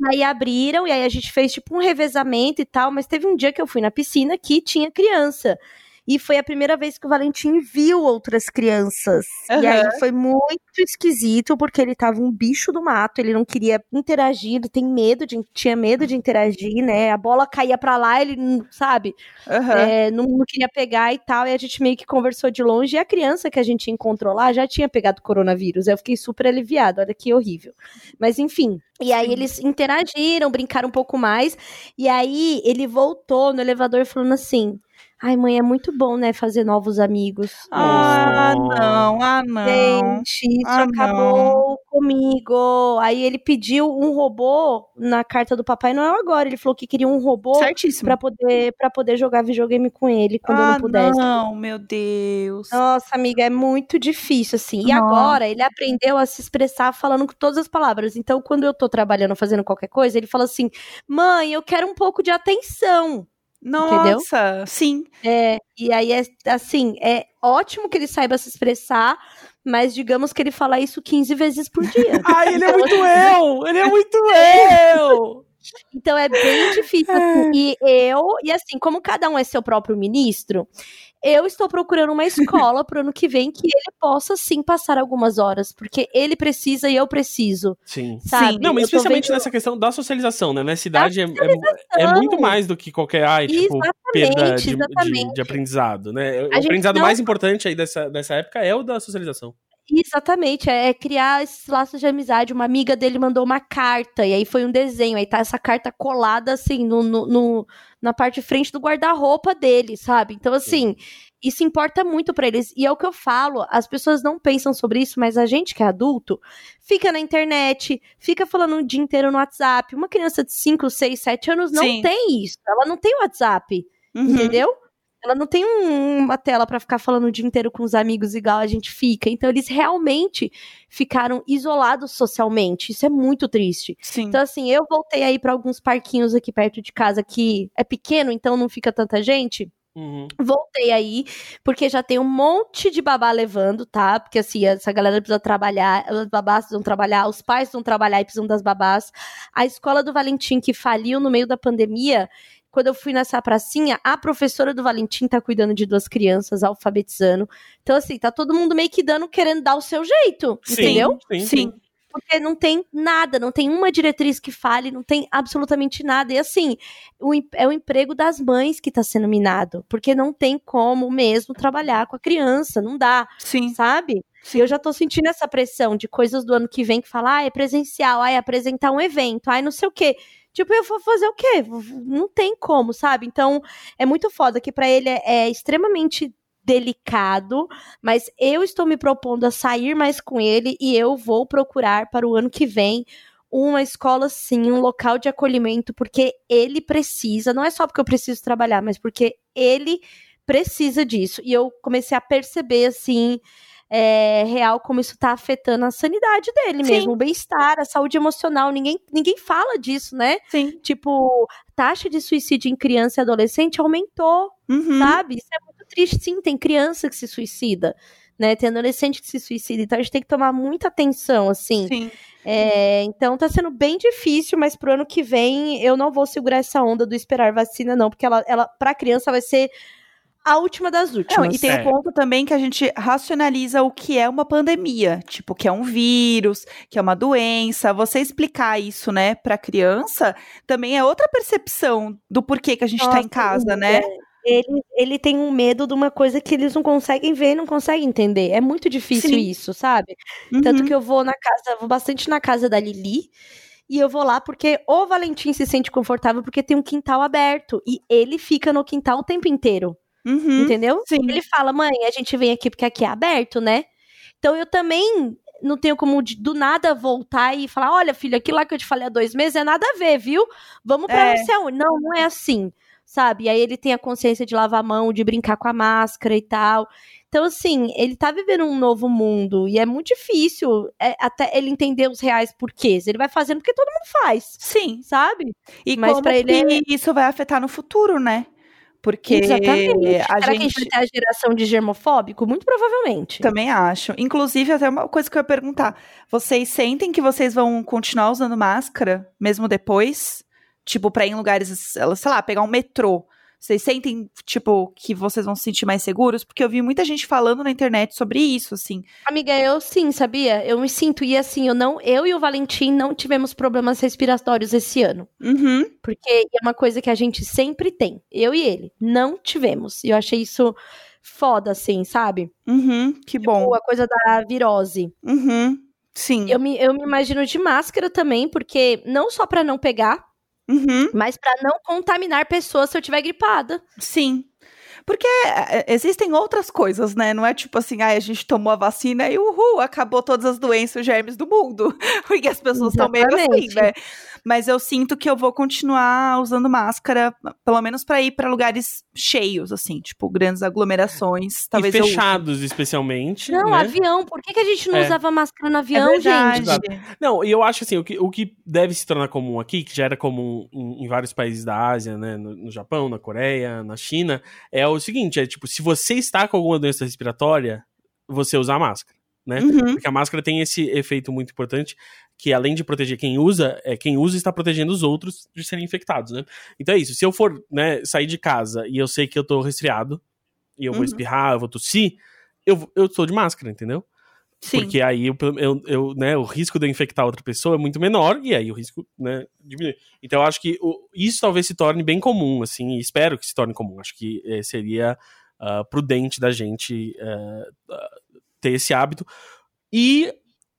Aí abriram, e aí a gente fez tipo um revezamento e tal, mas teve um dia que eu fui na piscina que tinha criança. E foi a primeira vez que o Valentim viu outras crianças. E Aham. aí foi muito esquisito, porque ele tava um bicho do mato, ele não queria interagir, ele tem medo de, tinha medo de interagir, né? A bola caía pra lá, ele, não- sabe, Aham. é, não, não queria pegar e tal. E a gente meio que conversou de longe. E a criança que a gente encontrou lá já tinha pegado coronavírus. Eu fiquei super aliviada. Olha que horrível. Mas enfim. E aí eles interagiram, brincaram um pouco mais. E aí ele voltou no elevador falando assim: Ai, mãe, é muito bom, né? Fazer novos amigos. Ah, Oh. não, ah, não. Gente, isso Ah, acabou comigo. Aí ele pediu um robô na carta do Papai Noel agora. Ele falou que queria um robô pra poder, pra poder jogar videogame com ele quando eu ah, não pudesse. não, meu Deus. Nossa, amiga, é muito difícil, assim. E Nossa. agora ele aprendeu a se expressar falando com todas as palavras. Então, quando eu tô trabalhando, fazendo qualquer coisa, ele fala assim: mãe, eu quero um pouco de atenção. Nossa, sim. É, e aí é assim, é ótimo que ele saiba se expressar, mas digamos que ele fala isso 15 vezes por dia. Ai, ele é muito eu! Ele é muito eu! Então é bem difícil. Assim. E eu, e assim, como cada um é seu próprio ministro, eu estou procurando uma escola para o ano que vem que ele possa sim passar algumas horas, porque ele precisa e eu preciso. Sim. Sabe? Sim. Não, mas Eu especialmente vendo- nessa questão da socialização, né? Na cidade é, é, é muito mais do que qualquer ai, tipo, Exatamente, perda de, de, exatamente. de aprendizado, né? O A aprendizado não- mais importante aí dessa, dessa época é o da socialização. Exatamente, é é criar esses laços de amizade. Uma amiga dele mandou uma carta, e aí foi um desenho, aí tá essa carta colada, assim, no, no- no- na parte de frente do guarda-roupa dele, sabe? Então, assim, isso importa muito pra eles. E é o que eu falo, as pessoas não pensam sobre isso, mas a gente que é adulto, fica na internet, fica falando o dia inteiro no WhatsApp. Uma criança de 5, 6, 7 anos não Sim. tem isso, ela não tem WhatsApp. Uhum. Entendeu? Ela não tem um- uma tela pra ficar falando o dia inteiro com os amigos igual a gente fica. Então eles realmente ficaram isolados socialmente. Isso é muito triste. Sim. Então assim, eu voltei aí pra alguns parquinhos aqui perto de casa que é pequeno, então não fica tanta gente. Uhum. Voltei aí, porque já tem um monte de babá levando, tá? Porque assim, essa galera precisa trabalhar, os babás precisam trabalhar, os pais precisam trabalhar e precisam das babás. A escola do Valentim, que faliu no meio da pandemia, quando eu fui nessa pracinha, a professora do Valentim tá cuidando de duas crianças, alfabetizando. Então, assim, tá todo mundo meio que dando, querendo dar o seu jeito, Sim, entendeu? Sim, sim. Sim. Porque não tem nada, não tem uma diretriz que fale, não tem absolutamente nada. E assim, o é o emprego das mães que tá sendo minado. Porque não tem como mesmo trabalhar com a criança, não dá, Sim. sabe? Sim. E eu já tô sentindo essa pressão de coisas do ano que vem que fala, ah, é presencial, ah, é apresentar um evento, ah, não sei o quê. Tipo, eu vou fazer o quê? Não tem como, sabe? Então, é muito foda que pra ele é, é extremamente delicado, mas eu estou me propondo a sair mais com ele e eu vou procurar para o ano que vem uma escola sim, um local de acolhimento, porque ele precisa, não é só porque eu preciso trabalhar, mas porque ele precisa disso. E eu comecei a perceber assim, é, real como isso tá afetando a sanidade dele Sim. mesmo, o bem-estar, a saúde emocional. Ninguém, ninguém fala disso, né? Sim. Tipo, taxa de suicídio em criança e adolescente aumentou, Uhum. sabe? Isso é muito triste. Sim, tem criança que se suicida, né? Tem adolescente que se suicida. Então a gente tem que tomar muita atenção, assim. Sim. É, então tá sendo bem difícil, mas pro ano que vem eu não vou segurar essa onda do esperar vacina, não, porque ela, ela pra criança vai ser a última das Não, últimas. e tem É. o ponto também que a gente racionaliza o que é uma pandemia, tipo, que é um vírus, que é uma doença. Você explicar isso, né, pra criança, também é outra percepção do porquê que a gente tá em Nossa, casa, é. né? Ele, ele tem um medo de uma coisa que eles não conseguem ver, não conseguem entender. É muito difícil Sim. isso, sabe? Tanto Uhum. que eu vou na casa, vou bastante na casa da Lili. E eu vou lá porque o Valentim se sente confortável porque tem um quintal aberto. E ele fica no quintal o tempo inteiro. Uhum. Entendeu? Sim. Ele fala, mãe, a gente vem aqui porque aqui é aberto, né? Então eu também não tenho como do nada voltar e falar, olha, filho, aquilo lá que eu te falei há dois meses é nada a ver, viu? Vamos pra É. não sei aonde. Não, não é assim, sabe? E aí ele tem a consciência de lavar a mão, de brincar com a máscara e tal. Então, assim, ele tá vivendo um novo mundo e é muito difícil é, até ele entender os reais porquês. Ele vai fazendo porque todo mundo faz, Sim. sabe? E Mas como pra ele é isso vai afetar no futuro, né? Porque Exatamente. a Será que a gente gente vai ter a geração de germofóbico? Muito provavelmente. Também acho. Inclusive, até uma coisa que eu ia perguntar. Vocês sentem que vocês vão continuar usando máscara, mesmo depois? Tipo, pra ir em lugares, sei lá, pegar um metrô. Vocês sentem, tipo, que vocês vão se sentir mais seguros? Porque eu vi muita gente falando na internet sobre isso, assim. Amiga, eu sim, sabia? Eu me sinto. E assim, eu não, eu e o Valentim não tivemos problemas respiratórios esse ano. Uhum. Porque é uma coisa que a gente sempre tem. Eu e ele. Não tivemos. E eu achei isso foda, assim, sabe? Uhum. Que bom. Tipo, a coisa da virose. Uhum. Sim. Eu me, eu me imagino de máscara também, porque não só pra não pegar, Uhum. mas pra não contaminar pessoas se eu tiver gripada. Sim. Porque é, existem outras coisas, né? Não é tipo assim, ah, a gente tomou a vacina e uhul, acabou todas as doenças, os germes do mundo. Porque as pessoas estão meio assim, né? Mas eu sinto que eu vou continuar usando máscara, pelo menos pra ir pra lugares cheios, assim, tipo, grandes aglomerações. Talvez e fechados, especialmente. Não, né? avião. Por que, que a gente não É. usava máscara no É avião, verdade. gente? Exato. Não, e eu acho assim, o que, o que deve se tornar comum aqui, que já era comum em, em vários países da Ásia, né? No, no Japão, na Coreia, na China, é o seguinte: é tipo, se você está com alguma doença respiratória, você usar máscara, né? Uhum. Porque a máscara tem esse efeito muito importante, que além de proteger quem usa, é quem usa está protegendo os outros de serem infectados, né? Então é isso. Se eu for né, sair de casa e eu sei que eu tô resfriado, e eu vou Uhum. espirrar, eu vou tossir, eu, eu tô de máscara, entendeu? Sim. Porque aí eu, eu, eu, né, o risco de eu infectar outra pessoa é muito menor, e aí o risco né, diminui. Então eu acho que o- isso talvez se torne bem comum, assim, e espero que se torne comum. Acho que eh, seria ah, prudente da gente ah, ter esse hábito. E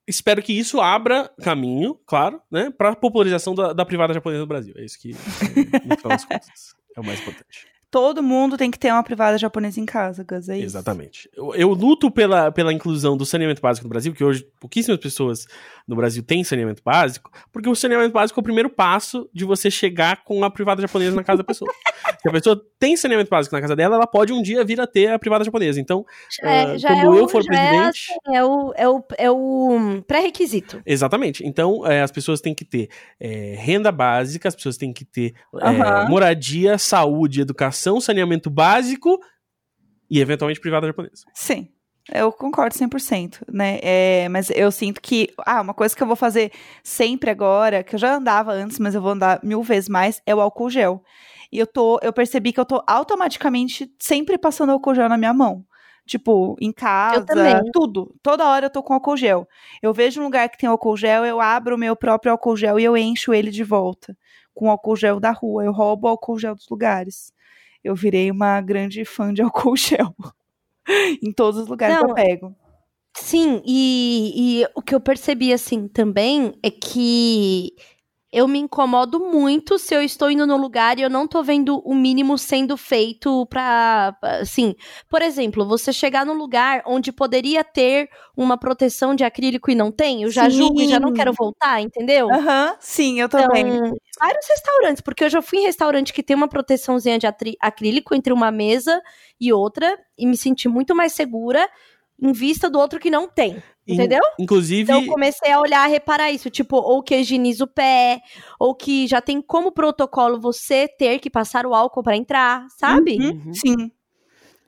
espero que isso abra caminho, claro, né, para popularização da, da privada japonesa no Brasil. É isso que, eh, no final das contas, é o mais importante. Todo mundo tem que ter uma privada japonesa em casa, Gus, é isso. Exatamente. Eu, eu luto pela, pela inclusão do saneamento básico no Brasil, que hoje pouquíssimas pessoas no Brasil têm saneamento básico, porque o saneamento básico é o primeiro passo de você chegar com a privada japonesa na casa da pessoa. Se a pessoa tem saneamento básico na casa dela, ela pode um dia vir a ter a privada japonesa. Então, ah, quando eu for já presidente- É, assim, é o, é o, é o pré-requisito. Exatamente. Então, é, as pessoas têm que ter é, renda básica, as pessoas têm que ter é, Aham. moradia, saúde, educação, saneamento básico e, eventualmente, privada japonesa. Sim. Eu concordo 100%, né? É, mas eu sinto que. Ah, uma coisa que eu vou fazer sempre agora, que eu já andava antes, mas eu vou andar mil vezes mais, é o álcool gel. E eu tô. Eu percebi que eu tô automaticamente sempre passando álcool gel na minha mão. Tipo, em casa, também. tudo. Toda hora eu tô com álcool gel. Eu vejo um lugar que tem álcool gel, eu abro o meu próprio álcool gel e eu encho ele de volta. Com álcool gel da rua. Eu roubo o álcool gel dos lugares. Eu virei uma grande fã de álcool gel. em todos os lugares que Não, eu pego. Sim, e, e o que eu percebi assim também é que eu me incomodo muito se eu estou indo no lugar e eu não tô vendo o mínimo sendo feito pra. Assim, por exemplo, você chegar num lugar onde poderia ter uma proteção de acrílico e não tem, eu já Sim. julgo e já não quero voltar, entendeu? Aham, sim, eu Então, também. vários restaurantes, porque eu já fui em restaurante que tem uma proteçãozinha de acrílico entre uma mesa e outra e me senti muito mais segura em vista do outro que não tem. Entendeu? Inclusive, Então eu comecei a olhar, a reparar isso, tipo, ou que higieniza o pé, ou que já tem como protocolo você ter que passar o álcool pra entrar, sabe? Uhum, Uhum. Sim.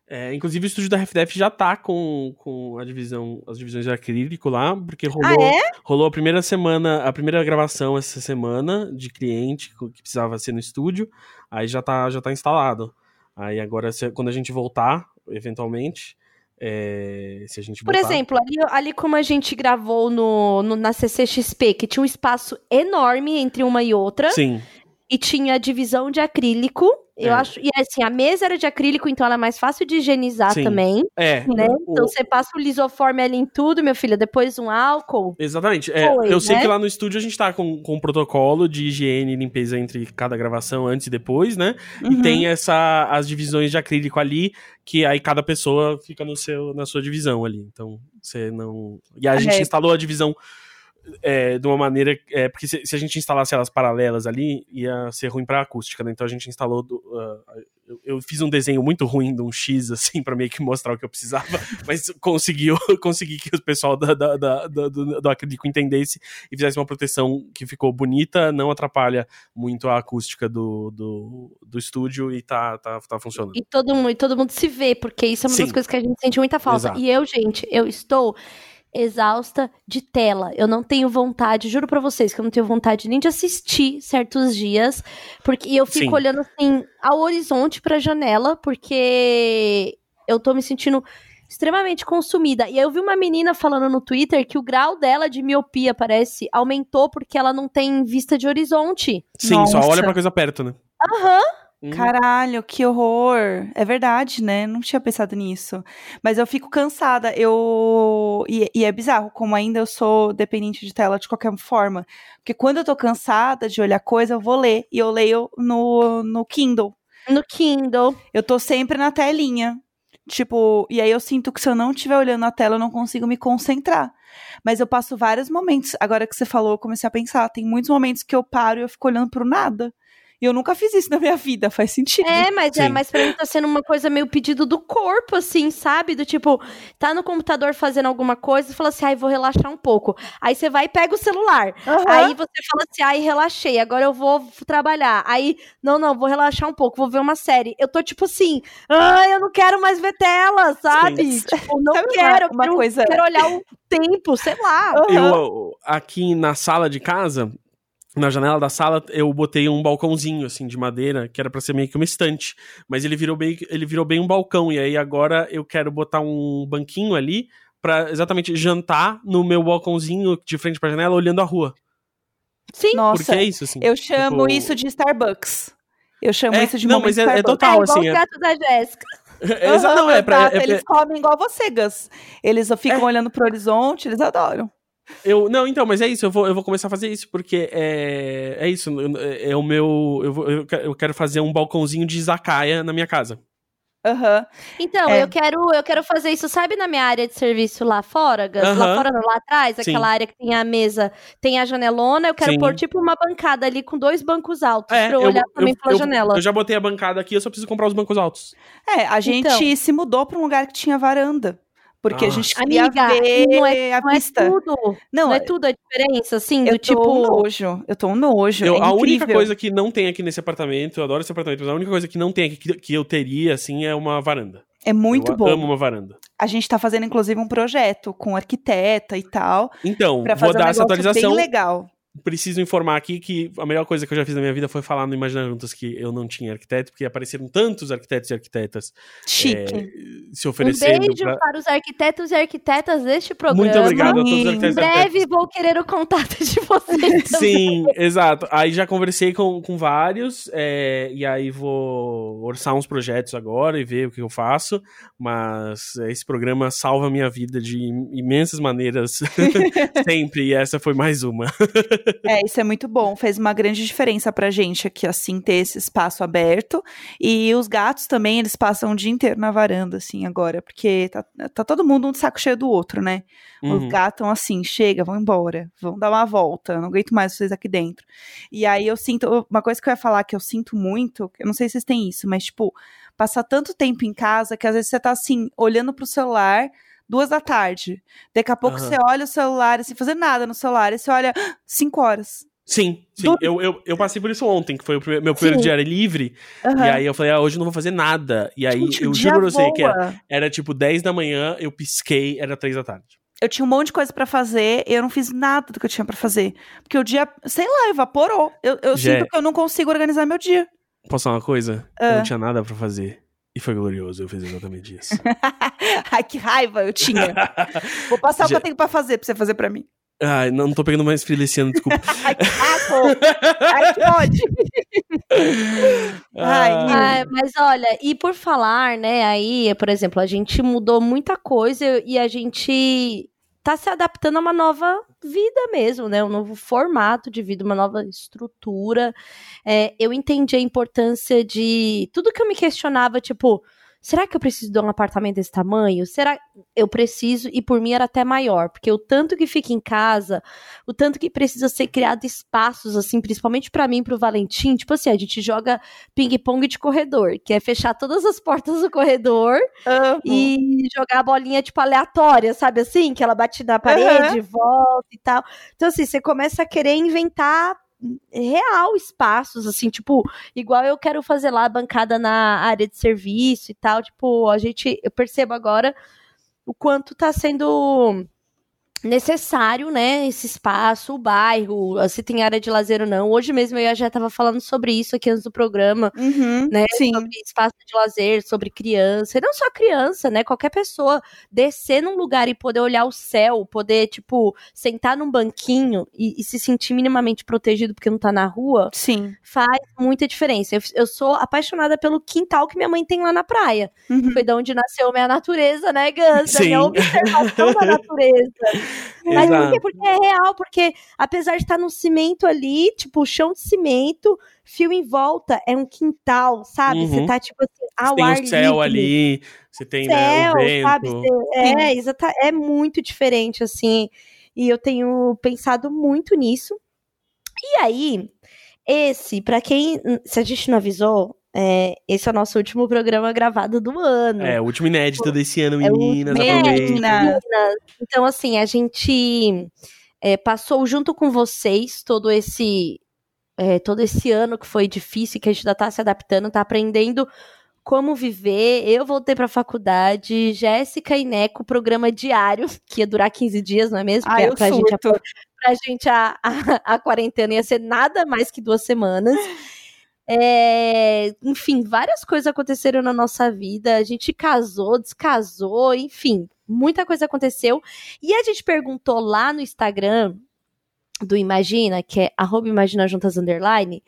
É, inclusive o estúdio da RFDF já tá com, com a divisão, as divisões de acrílico lá, porque rolou, Ah, é? rolou a primeira semana, a primeira gravação essa semana de cliente que precisava ser no estúdio, aí já tá, já tá instalado. Aí agora, se- quando a gente voltar, eventualmente, é, se a gente Por voltar- exemplo, ali, ali como a gente gravou no, no- na CCXP, que tinha um espaço enorme entre uma e outra, Sim, e tinha divisão de acrílico. Eu É. acho. E assim, a mesa era de acrílico, então ela é mais fácil de higienizar Sim. também, é. né? o- Então você passa o lisoforme ali em tudo, meu filho, depois um álcool. Exatamente. É, Foi, eu sei né? que lá no estúdio a gente tá com, com um protocolo de higiene e limpeza entre cada gravação, antes e depois, né? E Uhum. tem essa, as divisões de acrílico ali, que aí cada pessoa fica no seu, na sua divisão ali. Então, você não. E a gente É. instalou a divisão é, de uma maneira. É, porque se, se a gente instalasse elas paralelas ali, ia ser ruim pra acústica, né? Então a gente instalou. do- ah, eu, eu fiz um desenho muito ruim de um X, assim, pra meio que mostrar o que eu precisava, mas conseguiu, consegui que o pessoal da, da- da- da- do, do acrílico entendesse e fizesse uma proteção que ficou bonita, não atrapalha muito a acústica do, do, do estúdio e tá, tá, tá funcionando. E todo, mundo, e todo mundo se vê, porque isso é uma das Sim. coisas que a gente sente muita falta. Exato. E eu, gente, eu estou exausta de tela. Eu não tenho vontade, juro pra vocês que eu não tenho vontade nem de assistir certos dias, porque e eu fico Sim. olhando assim ao horizonte pra janela, porque eu tô me sentindo extremamente consumida. E aí eu vi uma menina falando no Twitter que o grau dela de miopia parece aumentou porque ela não tem vista de horizonte. Sim, só Nossa. olha pra coisa perto, né? Aham. Hum. Caralho, que horror. É verdade, né? Não tinha pensado nisso. Mas eu fico cansada. Eu. E, e é bizarro, como ainda eu sou dependente de tela de qualquer forma. Porque quando eu tô cansada de olhar coisa, eu vou ler. E eu leio no, no Kindle. No Kindle. Eu tô sempre na telinha. Tipo, e aí eu sinto que se eu não estiver olhando na tela, eu não consigo me concentrar. Mas eu passo vários momentos. Agora que você falou, eu comecei a pensar. Tem muitos momentos que eu paro e eu fico olhando pro nada. E eu nunca fiz isso na minha vida, faz sentido. É, mas é, Sim. mas pra mim tá sendo uma coisa meio pedido do corpo, assim, sabe? Do tipo, tá no computador fazendo alguma coisa e fala assim, ai, vou relaxar um pouco. Aí você vai e pega o celular. Aham. Aí você fala assim, ai, relaxei, agora eu vou trabalhar. Aí, não, não, vou relaxar um pouco, vou ver uma série. Eu tô tipo assim, ai, eu não quero mais ver tela, sabe? Tipo, não Sabe uma- quero, eu uma quero, coisa- quero olhar o tempo, sei lá. Aham. Eu, aqui na sala de casa, na janela da sala, eu botei um balcãozinho, assim, de madeira, que era pra ser meio que uma estante. Mas ele virou bem, ele virou bem um balcão. E aí agora eu quero botar um banquinho ali pra exatamente jantar no meu balcãozinho de frente pra janela, olhando a rua. Sim. Nossa, Porque é isso, assim. eu chamo Tipo- isso de Starbucks. Eu chamo É, isso de não, mas é- é total. é igual assim, é- gato da Jéssica. Exa- Aham, não, é pra. é- é- Eles comem igual você, Gus. Eles ficam É. olhando pro horizonte, eles adoram. Eu, não, então, mas é isso, eu vou, eu vou começar a fazer isso, porque é, é isso, é, é o meu. Eu, vou- eu, que- eu quero fazer um balcãozinho de izakaya na minha casa. Aham. Então, É. eu quero eu quero fazer isso, sabe, na minha área de serviço lá fora, Gus? Lá Aham. fora, não, lá atrás, Sim. aquela área que tem a mesa, tem a janelona, eu quero Sim. pôr tipo uma bancada ali com dois bancos altos É, pra eu olhar também pela eu- janela. Eu já botei a bancada aqui, eu só preciso comprar os bancos altos. É, a gente Então. se mudou pra um lugar que tinha varanda. Porque a Ah. gente queria Amiga, ver não é, a não é vista. tudo. Não, Não é tudo a diferença, assim, do eu tô um tipo. nojo. Eu tô um nojo. Eu- é a única coisa que não tem aqui nesse apartamento, eu adoro esse apartamento, mas a única coisa que não tem aqui que, que eu teria, assim, é uma varanda. É muito eu bom. amo uma varanda. A gente tá fazendo, inclusive, um projeto com arquiteta e tal. Então, Pra vou fazer um dar essa atualização. bem legal. Preciso informar aqui que a melhor coisa que eu já fiz na minha vida foi falar no Imagina Juntas que eu não tinha arquiteto, porque apareceram tantos arquitetos e arquitetas é, se Um oferecendo. beijo pra- para os arquitetos e arquitetas deste programa. Muito obrigado a todos os arquitetos Em breve vou querer o contato de vocês. Sim, exato. Aí já conversei com, com vários, é, e aí vou orçar uns projetos agora e ver o que eu faço, mas esse programa salva a minha vida de im- imensas maneiras sempre, e essa foi mais uma. É, isso é muito bom. Fez uma grande diferença pra gente aqui, assim, ter esse espaço aberto. E os gatos também, eles passam o dia inteiro na varanda, assim, agora. Porque tá, tá todo mundo um de saco cheio do outro, né? Os Uhum. gatos estão assim, chega, vão embora, vão dar uma volta, não aguento mais vocês aqui dentro. E aí eu sinto, uma coisa que eu ia falar que eu sinto muito, eu não sei se vocês têm isso, mas tipo, passar tanto tempo em casa que às vezes você tá assim, olhando pro celular, duas da tarde. Daqui a pouco Aham. você olha o celular, sem fazer nada no celular, e você olha, "Ah, cinco horas. Sim, sim. Do- Eu, eu, eu passei por isso ontem, que foi o primeiro- meu primeiro Sim. dia livre, Aham. e aí eu falei, ah, hoje eu não vou fazer nada. E aí Gente, eu juro pra você que era, voa. era tipo 10 da manhã, eu pisquei, era 3 da tarde. Eu tinha um monte de coisa pra fazer e eu não fiz nada do que eu tinha pra fazer. Porque o dia, sei lá, evaporou. Eu, eu Jé. sinto que eu não consigo organizar meu dia. Posso falar uma coisa? Eu Ah. não tinha nada pra fazer. E foi glorioso, eu fiz exatamente isso. Ai, que raiva eu tinha. Vou passar o que eu tenho pra fazer, pra você fazer pra mim. Ai, não, não tô pegando mais frio esse ano, desculpa. Ai, que! Ai, que ódio! Ai, Ah, Ah, mas olha, e por falar, né, aí, por exemplo, a gente mudou muita coisa e a gente tá se adaptando a uma nova vida mesmo, né? Um novo formato de vida, uma nova estrutura. É, eu entendi a importância de tudo que eu me questionava, tipo, será que eu preciso de um apartamento desse tamanho? Será eu preciso? E por mim era até maior, porque o tanto que fica em casa, o tanto que precisa ser criado espaços, assim, principalmente pra mim, e pro Valentim, tipo assim, a gente joga ping-pong de corredor, que é fechar todas as portas do corredor amo. e jogar a bolinha, tipo, aleatória, sabe assim? Que ela bate na parede, volta e tal. Então, assim, você começa a querer inventar real espaços, assim, tipo, igual eu quero fazer lá a bancada na área de serviço e tal, tipo, a gente, eu percebo agora o quanto tá sendo necessário, né, esse espaço, o bairro, se tem área de lazer ou não. Hoje mesmo eu já tava falando sobre isso aqui antes do programa, Uhum, né, Sim. sobre espaço de lazer, sobre criança, e não só criança, né, qualquer pessoa descer num lugar e poder olhar o céu, poder, tipo, sentar num banquinho e, e se sentir minimamente protegido porque não tá na rua, Sim. faz muita diferença. Eu, eu sou apaixonada pelo quintal que minha mãe tem lá na praia. Uhum. Foi da onde nasceu minha natureza, né, Gans? A minha Sim. observação da natureza. Mas por quê? Porque é real, porque apesar de estar no cimento ali, tipo, chão de cimento, fio em volta, é um quintal, sabe? Você Uhum. tá, tipo assim, Você ao tem ar o céu livre. ali, você tem né, céu, vento. sabe? É, exata, é muito diferente, assim. E eu tenho pensado muito nisso. E aí, esse, pra quem. Se a gente não avisou, é, esse é o nosso último programa gravado do ano. É, o último inédito desse ano, É meninas. aproveitem. Meninas. Então, assim, a gente é, passou junto com vocês todo esse. é, todo esse ano que foi difícil, que a gente ainda tá se adaptando, tá aprendendo como viver. Eu voltei pra faculdade, Jéssica e Neco, programa diário, que ia durar 15 dias, não é mesmo? Ah, Porque eu pra gente, a, surto. pra gente a, a, a quarentena ia ser nada mais que duas semanas. É, enfim, várias coisas aconteceram na nossa vida. A gente casou, descasou, enfim, muita coisa aconteceu. E a gente perguntou lá no Instagram do Imagina, que é arroba Imagina Juntas Underline,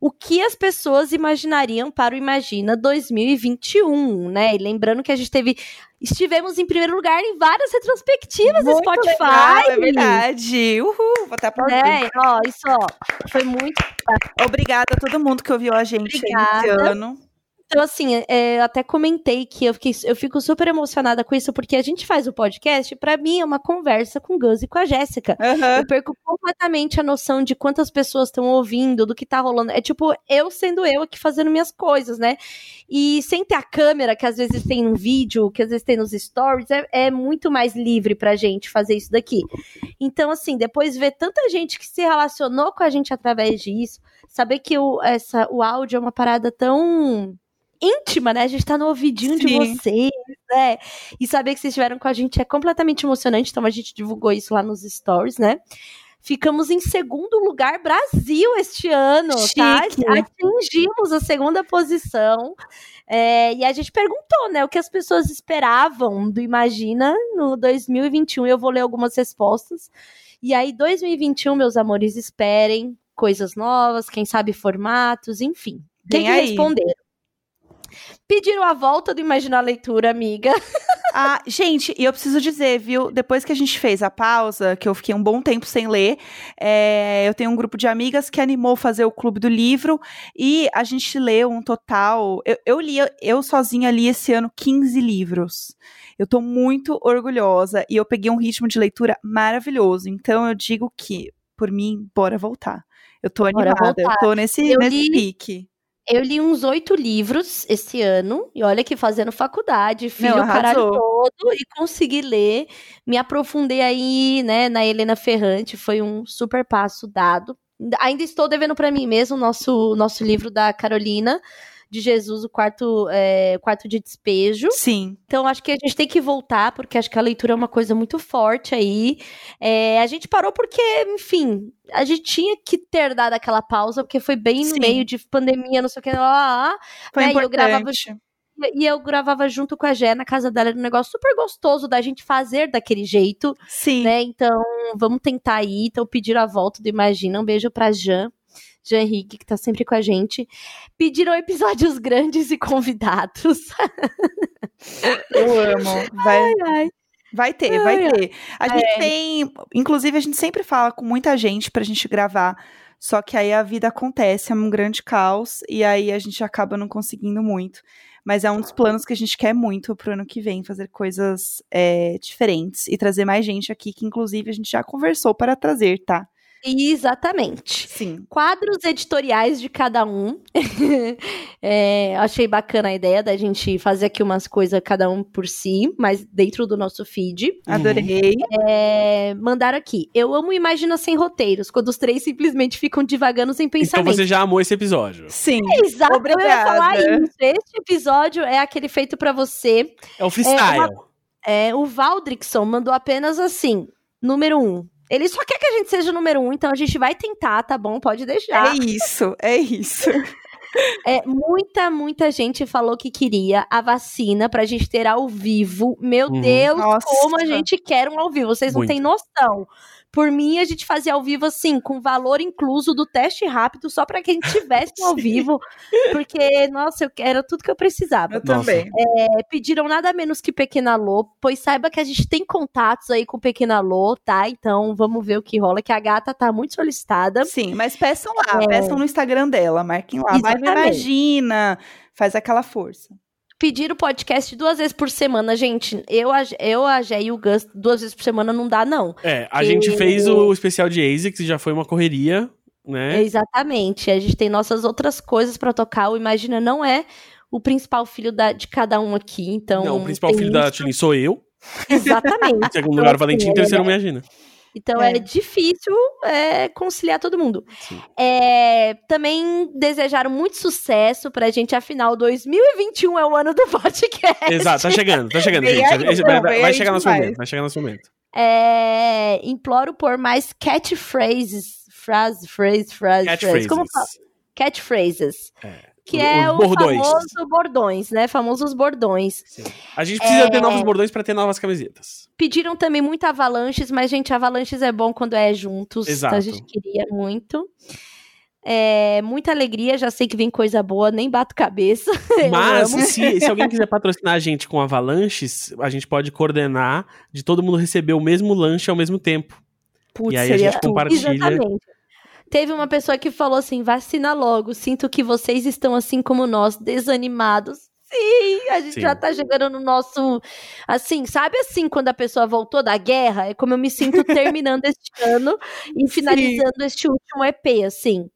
o que as pessoas imaginariam para o Imagina 2021, né? E lembrando que a gente teve. Estivemos em primeiro lugar em várias retrospectivas do Spotify. legal, é verdade. Uhul, vou estar aplaudindo. né? Ó, isso, ó, foi muito Obrigada a todo mundo que ouviu a gente aí esse Obrigada. ano. Então, assim, é, eu até comentei que eu, fiquei, eu fico super emocionada com isso, porque a gente faz o podcast, pra mim é uma conversa com o Gus e com a Jéssica. Aham. Eu perco completamente a noção de quantas pessoas estão ouvindo, do que tá rolando. É tipo, eu sendo eu aqui fazendo minhas coisas, né? E sem ter a câmera, que às vezes tem um vídeo, que às vezes tem nos stories, é, é muito mais livre pra gente fazer isso daqui. Então, assim, depois ver tanta gente que se relacionou com a gente através disso, saber que o, essa, o áudio é uma parada tão íntima, né? A gente tá no ouvidinho de Sim. vocês, né? E saber que vocês estiveram com a gente é completamente emocionante. Então a gente divulgou isso lá nos stories, né? Ficamos em segundo lugar Brasil este ano, tá? Chique. Atingimos a segunda posição. É, e a gente perguntou, né, o que as pessoas esperavam do Imagina no 2021. Eu vou ler algumas respostas. E aí, 2021, meus amores, esperem coisas novas, quem sabe formatos, enfim. O que, responderam? Pediram a volta do Imagina a Leitura, amiga. Ah, gente, e eu preciso dizer, viu? Depois que a gente fez a pausa, que eu fiquei um bom tempo sem ler, é, eu tenho um grupo de amigas que animou fazer o clube do livro e a gente leu um total. Eu, eu li, eu sozinha li esse ano 15 livros. Eu tô muito orgulhosa e eu peguei um ritmo de leitura maravilhoso. Então eu digo que, por mim, bora voltar. Eu tô Bora animada, eu tô nesse, Eu nesse li- pique. Eu li uns oito livros esse ano, e olha que fazendo faculdade, fiz Não, o caralho todo e consegui ler. Me aprofundei aí, né, na Helena Ferrante, foi um super passo dado. Ainda estou devendo para mim mesmo o nosso, nosso livro da Carolina de Jesus, o quarto, é, quarto de despejo. Sim. Então, acho que a gente tem que voltar, porque acho que a leitura é uma coisa muito forte aí. É, a gente parou porque, enfim, a gente tinha que ter dado aquela pausa, porque foi bem no Sim. meio de pandemia, não sei o que, lá. Foi Né, e eu gravava importante. E eu gravava junto com a Gé na casa dela, era um negócio super gostoso da gente fazer daquele jeito, Sim. né? Então, vamos tentar aí. Então, pediram a volta do Imagina. Um beijo pra Jan. Jan Henrique, que tá sempre com a gente. Pediram episódios grandes e convidados. Eu amo. Vai, Ai, Vai ter, vai Ai, ter. A gente É. tem. Inclusive, a gente sempre fala com muita gente pra gente gravar. Só que aí a vida acontece, é um grande caos, e aí a gente acaba não conseguindo muito. Mas é um dos planos que a gente quer muito pro ano que vem, fazer coisas é, diferentes e trazer mais gente aqui, que inclusive a gente já conversou para trazer, tá? Exatamente. Sim. Quadros editoriais de cada um. É, achei bacana a ideia da gente fazer aqui umas coisas cada um por si, mas dentro do nosso feed. Adorei. É, mandaram aqui. Eu amo Imagina Sem Roteiros, quando os três simplesmente ficam divagando sem Então pensamento. você já amou esse episódio. Sim. Exato, eu ia Obrigada. falar isso. Este episódio é aquele feito pra você. É o freestyle. É, o Valdrickson mandou apenas assim, número um. Ele só quer que a gente seja número um, então a gente vai tentar, tá bom? Pode deixar. É isso, é isso. É, muita, muita gente falou que queria a vacina pra gente ter ao vivo. Meu Uhum. Deus, Nossa. como a gente quer um ao vivo. Vocês não Muito. têm noção. Por mim, a gente fazia ao vivo assim, com valor incluso do teste rápido, só para quem tivesse ao vivo, porque, nossa, eu, era tudo que eu precisava. Eu também. É, pediram nada menos que Pequena Lô, pois saiba que a gente tem contatos aí com Pequena Lô, tá? Então vamos ver o que rola, que a gata tá muito solicitada. Sim, mas peçam lá, é... peçam no Instagram dela, marquem lá. Exatamente. Vai no Imagina, faz aquela força pedir o podcast duas vezes por semana, gente. Eu, a, eu, a Gé e o Gus, duas vezes por semana não dá, não. É, a gente fez o especial de ASICS, já foi uma correria, né? Exatamente. A gente tem nossas outras coisas para tocar. O Imagina não é o principal filho da, de cada um aqui, então... Não, o principal filho isso. da Tilly sou eu. Exatamente. Segundo lugar, o Valentim, terceiro, é. Imagina. Então é, é difícil é, conciliar todo mundo. É, também desejaram muito sucesso pra gente, afinal, 2021 é o ano do podcast. Exato, tá chegando, tá chegando, gente. Aí, vai, vai, vai chegar nosso momento, vai chegar nosso momento. É, imploro por mais catchphrases. Frase, phrase, frase, frase. Como fala? Catchphrases. É que é o bordões. famoso bordões, né? Famosos bordões. Sim. A gente precisa é... ter novos bordões para ter novas camisetas. Pediram também muito avalanches, mas, gente, avalanches é bom quando é juntos. Exato. Então a gente queria muito. É, muita alegria, já sei que vem coisa boa, nem bato cabeça. Mas se, se, alguém quiser patrocinar a gente com avalanches, a gente pode coordenar de todo mundo receber o mesmo lanche ao mesmo tempo. Putz, e aí a gente compartilha. Exatamente. Teve uma pessoa que falou assim: vacina logo, sinto que vocês estão assim como nós, desanimados. Sim, a gente Sim. já tá chegando no nosso. Assim, sabe assim, quando a pessoa voltou da guerra? É como eu me sinto terminando este ano e finalizando Sim. este último EP, assim.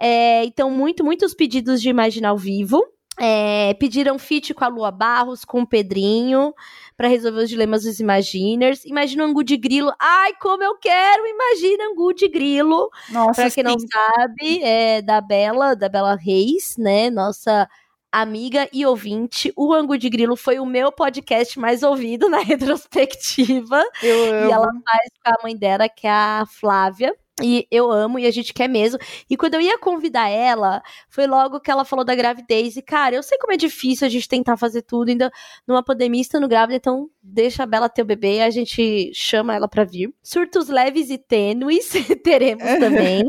É, então, muito, muitos pedidos de Imaginar ao vivo. É, pediram feat com a Lua Barros, com o Pedrinho, para resolver os dilemas dos Imaginers. Imagina o Angu de Grilo. Ai, como eu quero! Imagina Angu de Grilo. Nossa, pra quem sim. não sabe, é da Bela, da Bela Reis, né? Nossa amiga e ouvinte. O Angu de Grilo foi o meu podcast mais ouvido na retrospectiva. Eu e ela faz com a mãe dela, que é a Flávia. E eu amo e a gente quer mesmo. E quando eu ia convidar ela, foi logo que ela falou da gravidez. E, cara, eu sei como é difícil a gente tentar fazer tudo ainda numa pandemia estando grávida, então deixa a Bela ter o bebê a gente chama ela pra vir. Surtos leves e tênues teremos também.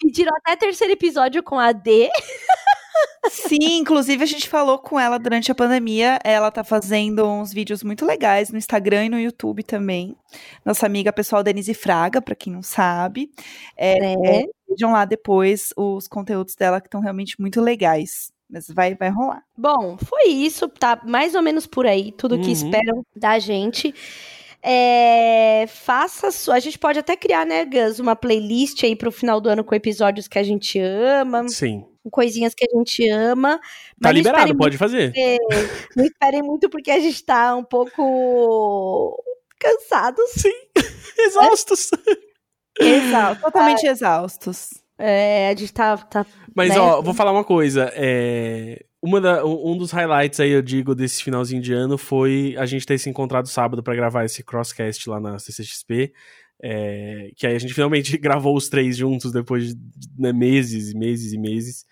Pediram até terceiro episódio com a D. Sim, inclusive a gente falou com ela durante a pandemia. Ela tá fazendo uns vídeos muito legais no Instagram e no YouTube também. Nossa amiga pessoal Denise Fraga, para quem não sabe. É, é. Vejam lá depois os conteúdos dela que estão realmente muito legais. Mas vai, vai rolar. Bom, foi isso. Tá mais ou menos por aí. Tudo que uhum. esperam da gente. É, faça sua. A gente pode até criar, né, Gus, uma playlist aí pro final do ano com episódios que a gente ama. Sim com coisinhas que a gente ama. Tá liberado, pode fazer. Porque, não esperem muito porque a gente tá um pouco cansados. Sim, exaustos. É? Exaustos, totalmente é. exaustos. É, a gente tá. tá Mas, né? ó, vou falar uma coisa. É, uma da, um dos highlights aí, eu digo, desse finalzinho de ano foi a gente ter se encontrado sábado para gravar esse crosscast lá na CCXP. É, que aí a gente finalmente gravou os três juntos depois de né, meses e meses e meses.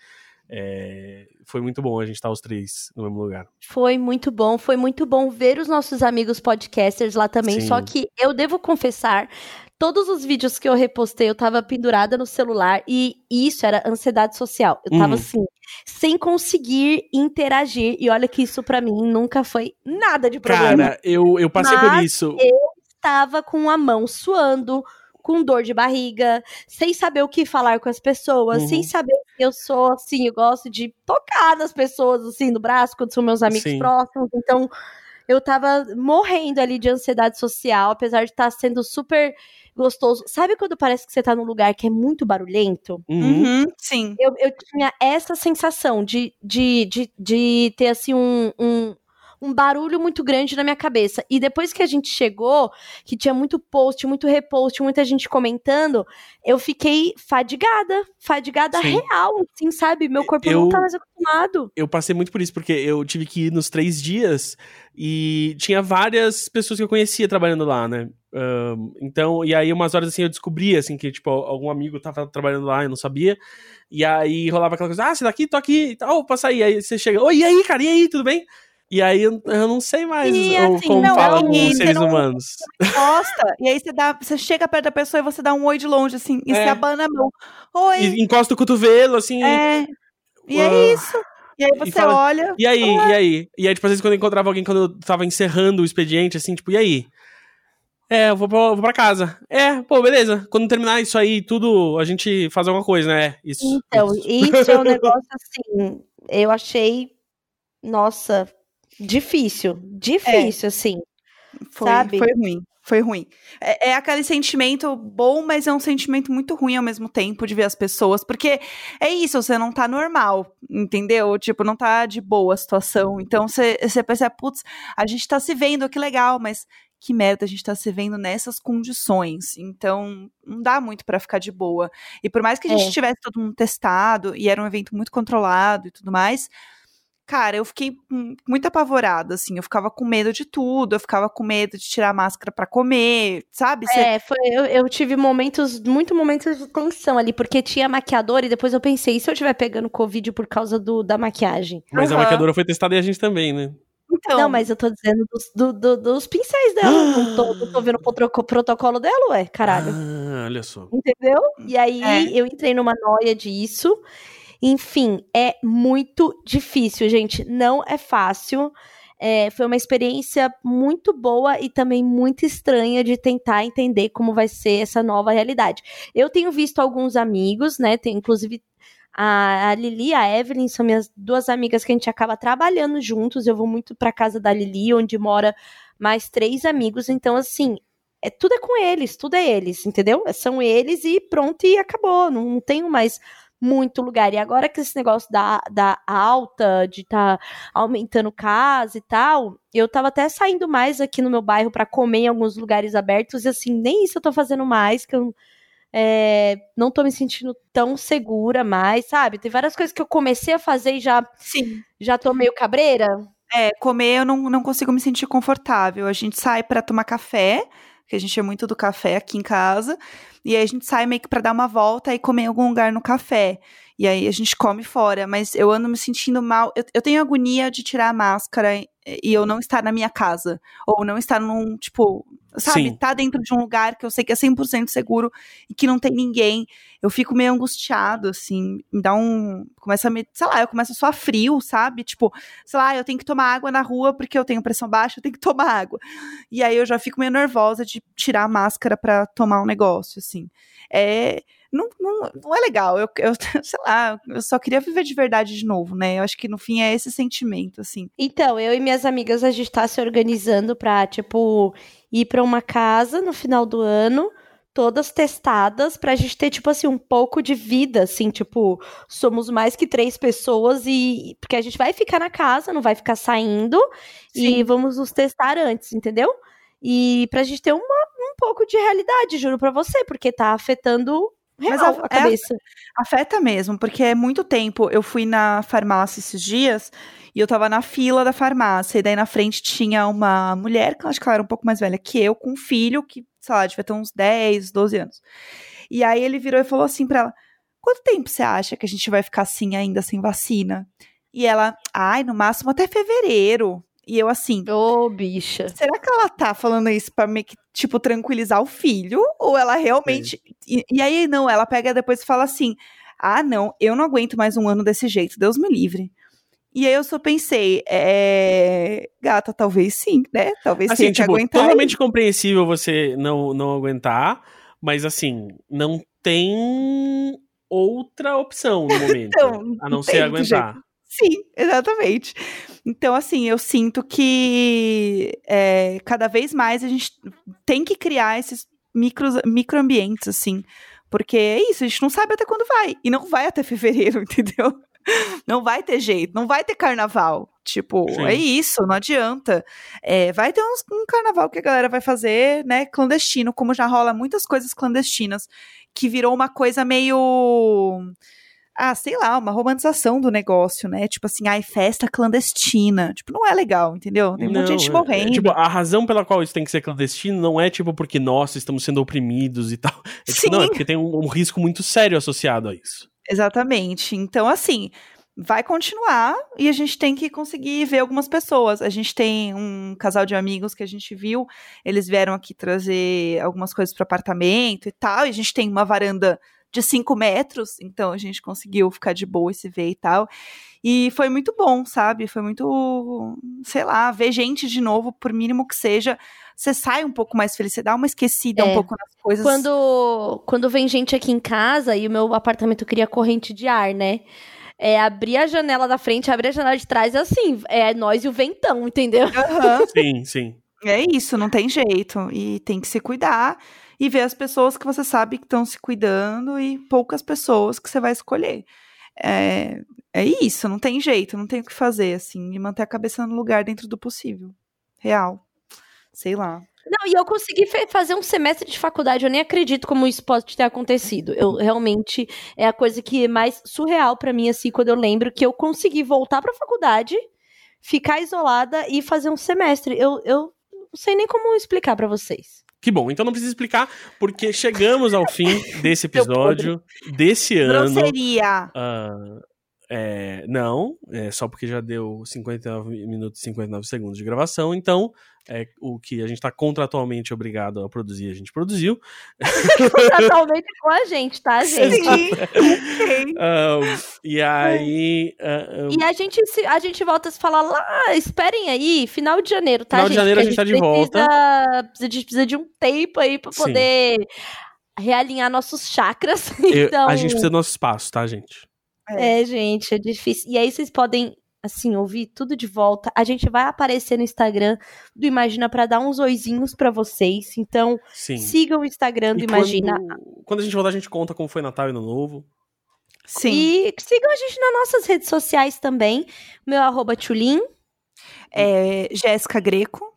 É, foi muito bom a gente estar os três no mesmo lugar. Foi muito bom, foi muito bom ver os nossos amigos podcasters lá também. Sim. Só que eu devo confessar, todos os vídeos que eu repostei, eu tava pendurada no celular e isso era ansiedade social. Eu tava uhum. assim, sem conseguir interagir. E olha que isso para mim nunca foi nada de problema. Cara, eu, eu passei Mas por isso. Eu estava com a mão suando, com dor de barriga, sem saber o que falar com as pessoas, uhum. sem saber que eu sou assim, eu gosto de tocar nas pessoas assim no braço quando são meus amigos Sim. próximos. Então, eu tava morrendo ali de ansiedade social, apesar de estar tá sendo super gostoso. Sabe quando parece que você tá num lugar que é muito barulhento? Uhum. uhum, sim. Eu, eu tinha essa sensação de, de, de, de ter, assim, um, um, um barulho muito grande na minha cabeça. E depois que a gente chegou, que tinha muito post, muito repost, muita gente comentando, eu fiquei fadigada. Fadigada Sim. real, assim, sabe? Meu corpo eu, não tá mais acostumado. Eu passei muito por isso, porque eu tive que ir nos três dias e tinha várias pessoas que eu conhecia trabalhando lá, né? Um, então, e aí umas horas assim eu descobri, assim, que, tipo, algum amigo tava trabalhando lá, eu não sabia. E aí rolava aquela coisa, ah, você tá aqui? Tô aqui, opa, saí. Aí você chega, oi, e aí, cara, e aí, tudo bem? E aí eu, não sei mais E, assim, como não, fala não, com e seres não- humanos. Gosta. E aí você dá, você chega perto da pessoa e você dá um oi de longe, assim, e É. você abana a mão. Oi. E encosta o cotovelo, assim. É. E Ah. é isso. E aí você fala, olha. E aí, e aí? E aí, tipo, às vezes quando eu encontrava alguém quando eu tava encerrando o expediente, assim, tipo, e aí? É, eu vou pra, vou pra casa. É, pô, beleza. Quando terminar isso aí, tudo, a gente faz alguma coisa, né? Isso. Então, isso. isso é um negócio assim, eu achei, nossa, difícil, difícil, assim. Foi, sabe? foi ruim. Foi ruim. É, é aquele sentimento bom, mas é um sentimento muito ruim ao mesmo tempo de ver as pessoas. Porque é isso, você não tá normal, entendeu? Tipo, não tá de boa a situação. Então você, você pensa, putz, a gente tá se vendo, que legal, mas que merda a gente tá se vendo nessas condições. Então, não dá muito pra ficar de boa. E por mais que a gente É. tivesse todo mundo testado e era um evento muito controlado e tudo mais, cara, eu fiquei hum, muito apavorada, assim. Eu ficava com medo de tudo, eu ficava com medo de tirar a máscara pra comer, sabe? Cê- É, foi, eu, eu tive momentos, muito momentos de tensão ali, porque tinha maquiador e depois eu pensei, e se eu estiver pegando Covid por causa do, da maquiagem? Mas a Aham. maquiadora foi testada e a gente também, né? Então, Não, mas eu tô dizendo dos, do- do- dos pincéis dela, não tô, não tô vendo o protocolo- protocolo dela, ué, caralho. Ah, olha só. Entendeu? E aí É. eu entrei numa noia disso. Enfim, é muito difícil, gente. Não é fácil. É, foi uma experiência muito boa e também muito estranha de tentar entender como vai ser essa nova realidade. Eu tenho visto alguns amigos, né? Tem inclusive a, Lili e a Evelyn são minhas duas amigas que a gente acaba trabalhando juntos. Eu vou muito pra casa da Lili, onde mora mais três amigos. Então, assim, é, tudo é com eles, tudo é eles, entendeu? São eles e pronto, e acabou. Não, não tenho mais muito lugar. E agora que esse negócio da, da alta, de tá aumentando casa e tal, eu tava até saindo mais aqui no meu bairro pra comer em alguns lugares abertos, e assim, nem isso eu tô fazendo mais, que eu é, não tô me sentindo tão segura mais, sabe? Tem várias coisas que eu comecei a fazer e já, sim. já tô meio cabreira. É, comer eu não, não consigo me sentir confortável. A gente sai pra tomar café, que a gente é muito do café aqui em casa, e aí a gente sai meio que pra dar uma volta e comer em algum lugar no café. E aí a gente come fora, mas eu ando me sentindo mal. Eu, eu tenho agonia de tirar a máscara e, e eu não estar na minha casa. Ou não estar num, tipo, sabe, Sim. tá dentro de um lugar que eu sei que é 100% seguro e que não tem ninguém. Eu fico meio angustiado, assim, me dá um. Começa a me. Sei lá, eu começo a suar frio, sabe? Tipo, sei lá, eu tenho que tomar água na rua porque eu tenho pressão baixa, eu tenho que tomar água. E aí eu já fico meio nervosa de tirar a máscara pra tomar um negócio, assim. É. Não, não, não é legal. Eu, eu, sei lá, eu só queria viver de verdade de novo, né? Eu acho que no fim é esse sentimento, assim. Então, eu e minhas amigas, a gente tá se organizando pra, tipo, ir pra uma casa no final do ano, todas testadas, pra gente ter, tipo assim, um pouco de vida, assim, tipo, somos mais que três pessoas e. Porque a gente vai ficar na casa, não vai ficar saindo, e Sim. vamos nos testar antes, entendeu? E pra gente ter uma, um pouco de realidade, juro pra você, porque tá afetando real Mas a- a, é cabeça. Afeta mesmo, porque é muito tempo. Eu fui na farmácia esses dias e eu tava na fila da farmácia. E daí na frente tinha uma mulher, que eu acho que ela era um pouco mais velha que eu, com um filho que, sei lá, devia ter uns 10, 12 anos. E aí ele virou e falou assim pra ela: Quanto tempo você acha que a gente vai ficar assim ainda sem vacina? E ela, ai, no máximo até fevereiro. E eu assim, Ô, bicha. Será que ela tá falando isso pra meio que, tipo, tranquilizar o filho? Ou ela realmente. E, e aí, não, ela pega depois e fala assim: ah, não, eu não aguento mais um ano desse jeito, Deus me livre. E aí eu só pensei, é. Gata, talvez sim, né? Talvez Assim, tenha que tipo, aguentar. totalmente compreensível você não, não aguentar, mas assim, não tem outra opção no momento. Então, a não não ser aguentar. Sim, exatamente. Então, assim, eu sinto que é, cada vez mais a gente tem que criar esses micros, microambientes, assim. Porque é isso, a gente não sabe até quando vai. E não vai até fevereiro, entendeu? Não vai ter jeito, não vai ter carnaval. Tipo, Sim. é isso, não adianta. É, vai ter uns- um carnaval que a galera vai fazer, né, clandestino, como já rola muitas coisas clandestinas, que virou uma coisa meio ah, sei lá, uma romantização do negócio, né? Tipo assim, ai, festa clandestina. Tipo, não é legal, entendeu? Tem de gente Não, é- morrendo. é, tipo, a razão pela qual isso tem que ser clandestino não é tipo porque nós estamos sendo oprimidos e tal. É, tipo, Sim. não, é porque tem um, um risco muito sério associado a isso. Exatamente. Então, assim, vai continuar e a gente tem que conseguir ver algumas pessoas. A gente tem um casal de amigos que a gente viu, eles vieram aqui trazer algumas coisas para apartamento e tal, e a gente tem uma varanda de 5 metros, então a gente conseguiu ficar de boa e se ver e tal. E foi muito bom, sabe? Foi muito, sei lá, ver gente de novo, por mínimo que seja. Você sai um pouco mais feliz, você dá uma esquecida É. um pouco nas coisas. Quando, quando vem gente aqui em casa e o meu apartamento cria corrente de ar, né? É abrir a janela da frente, abrir a janela de trás, é assim, é nós e o ventão, entendeu? Aham. Sim, sim. É isso, não tem jeito. E tem que se cuidar e ver as pessoas que você sabe que estão se cuidando e poucas pessoas que você vai escolher. É, é isso, não tem jeito, não tem o que fazer, assim, e manter a cabeça no lugar dentro do possível. Real. Sei lá. Não, e eu consegui fazer um semestre de faculdade, eu nem acredito como isso pode ter acontecido. Eu realmente é a coisa que é mais surreal pra mim assim, quando eu lembro que eu consegui voltar pra faculdade, ficar isolada e fazer um semestre. Eu, eu não sei nem como explicar pra vocês. Que bom, então não precisa explicar, porque chegamos ao fim desse episódio, desse ano. Grosseria. Ah, é, não, é só porque já deu 59 minutos e 59 segundos de gravação, então é, o que a gente está contratualmente obrigado a produzir, a gente produziu. Totalmente com a gente, tá, gente? Sim. e aí. ah, E a gente, se, a gente volta a se falar lá, esperem aí, final de janeiro, tá, Final de gente? janeiro a Porque gente tá de precisa- volta. A gente precisa de um tempo aí pra Sim. poder realinhar nossos chakras. eu- então, a gente precisa do nosso espaço, tá, gente? É, gente, é difícil. E aí vocês podem, assim, ouvir tudo de volta. A gente vai aparecer no Instagram do Imagina pra dar uns oizinhos pra vocês. Então, Sim. sigam o Instagram do E Imagina. Quando, quando a gente voltar, a gente conta como foi Natal e Ano Novo. Sim. E sigam a gente nas nossas redes sociais também. Meu arroba Tchulin. É, Jéssica Greco.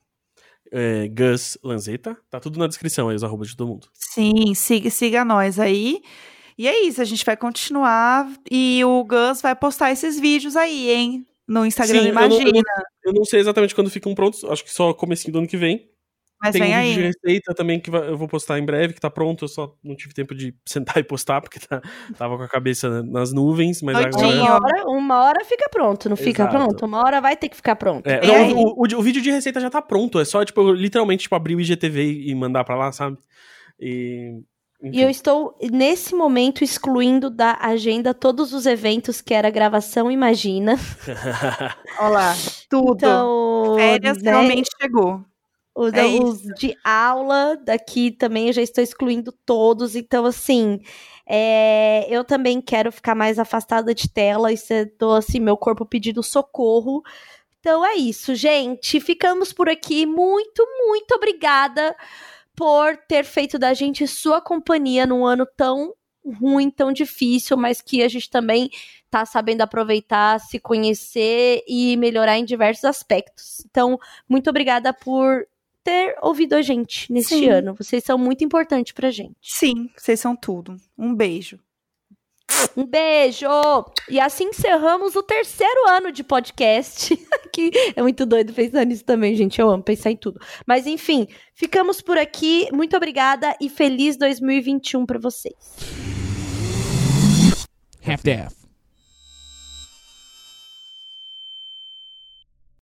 É, Gus Lanzetta. Tá tudo na descrição aí, os arrobas de todo mundo. Sim, siga, siga nós aí. E é isso, a gente vai continuar. E o Gus vai postar esses vídeos aí, hein? No Instagram Sim, do eu não- eu não- Imagina. Eu não sei exatamente quando ficam prontos, acho que só comecinho do ano que vem. Mas Tem vem um vídeo de aí. receita também que eu vou postar em breve, que tá pronto. Eu só não tive tempo de sentar e postar, porque tá- tava com a cabeça nas nuvens, mas agora. Uma hora, uma hora fica pronto, não fica Exato. pronto? Uma hora vai ter que ficar pronto. É, É não, o, o- o vídeo de receita já tá pronto. É só, tipo, eu literalmente tipo, abrir o IGTV e mandar pra lá, sabe? E. E eu estou, nesse momento, excluindo da agenda todos os eventos que era gravação Imagina. Olha lá, tudo. Então, Férias né, realmente chegou. os, é os de aula daqui também eu já estou excluindo todos. Então, assim, é, eu também quero ficar mais afastada de tela. E tô, assim, meu corpo pedindo socorro. Então é isso, gente. Ficamos por aqui. Muito, muito obrigada por ter feito da gente sua companhia num ano tão ruim, tão difícil, mas que a gente também tá sabendo aproveitar, se conhecer e melhorar em diversos aspectos. Então, muito obrigada por ter ouvido a gente neste Sim. ano. Vocês são muito importantes pra gente. Sim, vocês são tudo. Um beijo. Um beijo! E assim encerramos o terceiro ano de podcast. que é muito doido pensar nisso também, gente. Eu amo pensar em tudo. Mas enfim, ficamos por aqui. Muito obrigada e feliz 2021 pra vocês. Half-Death.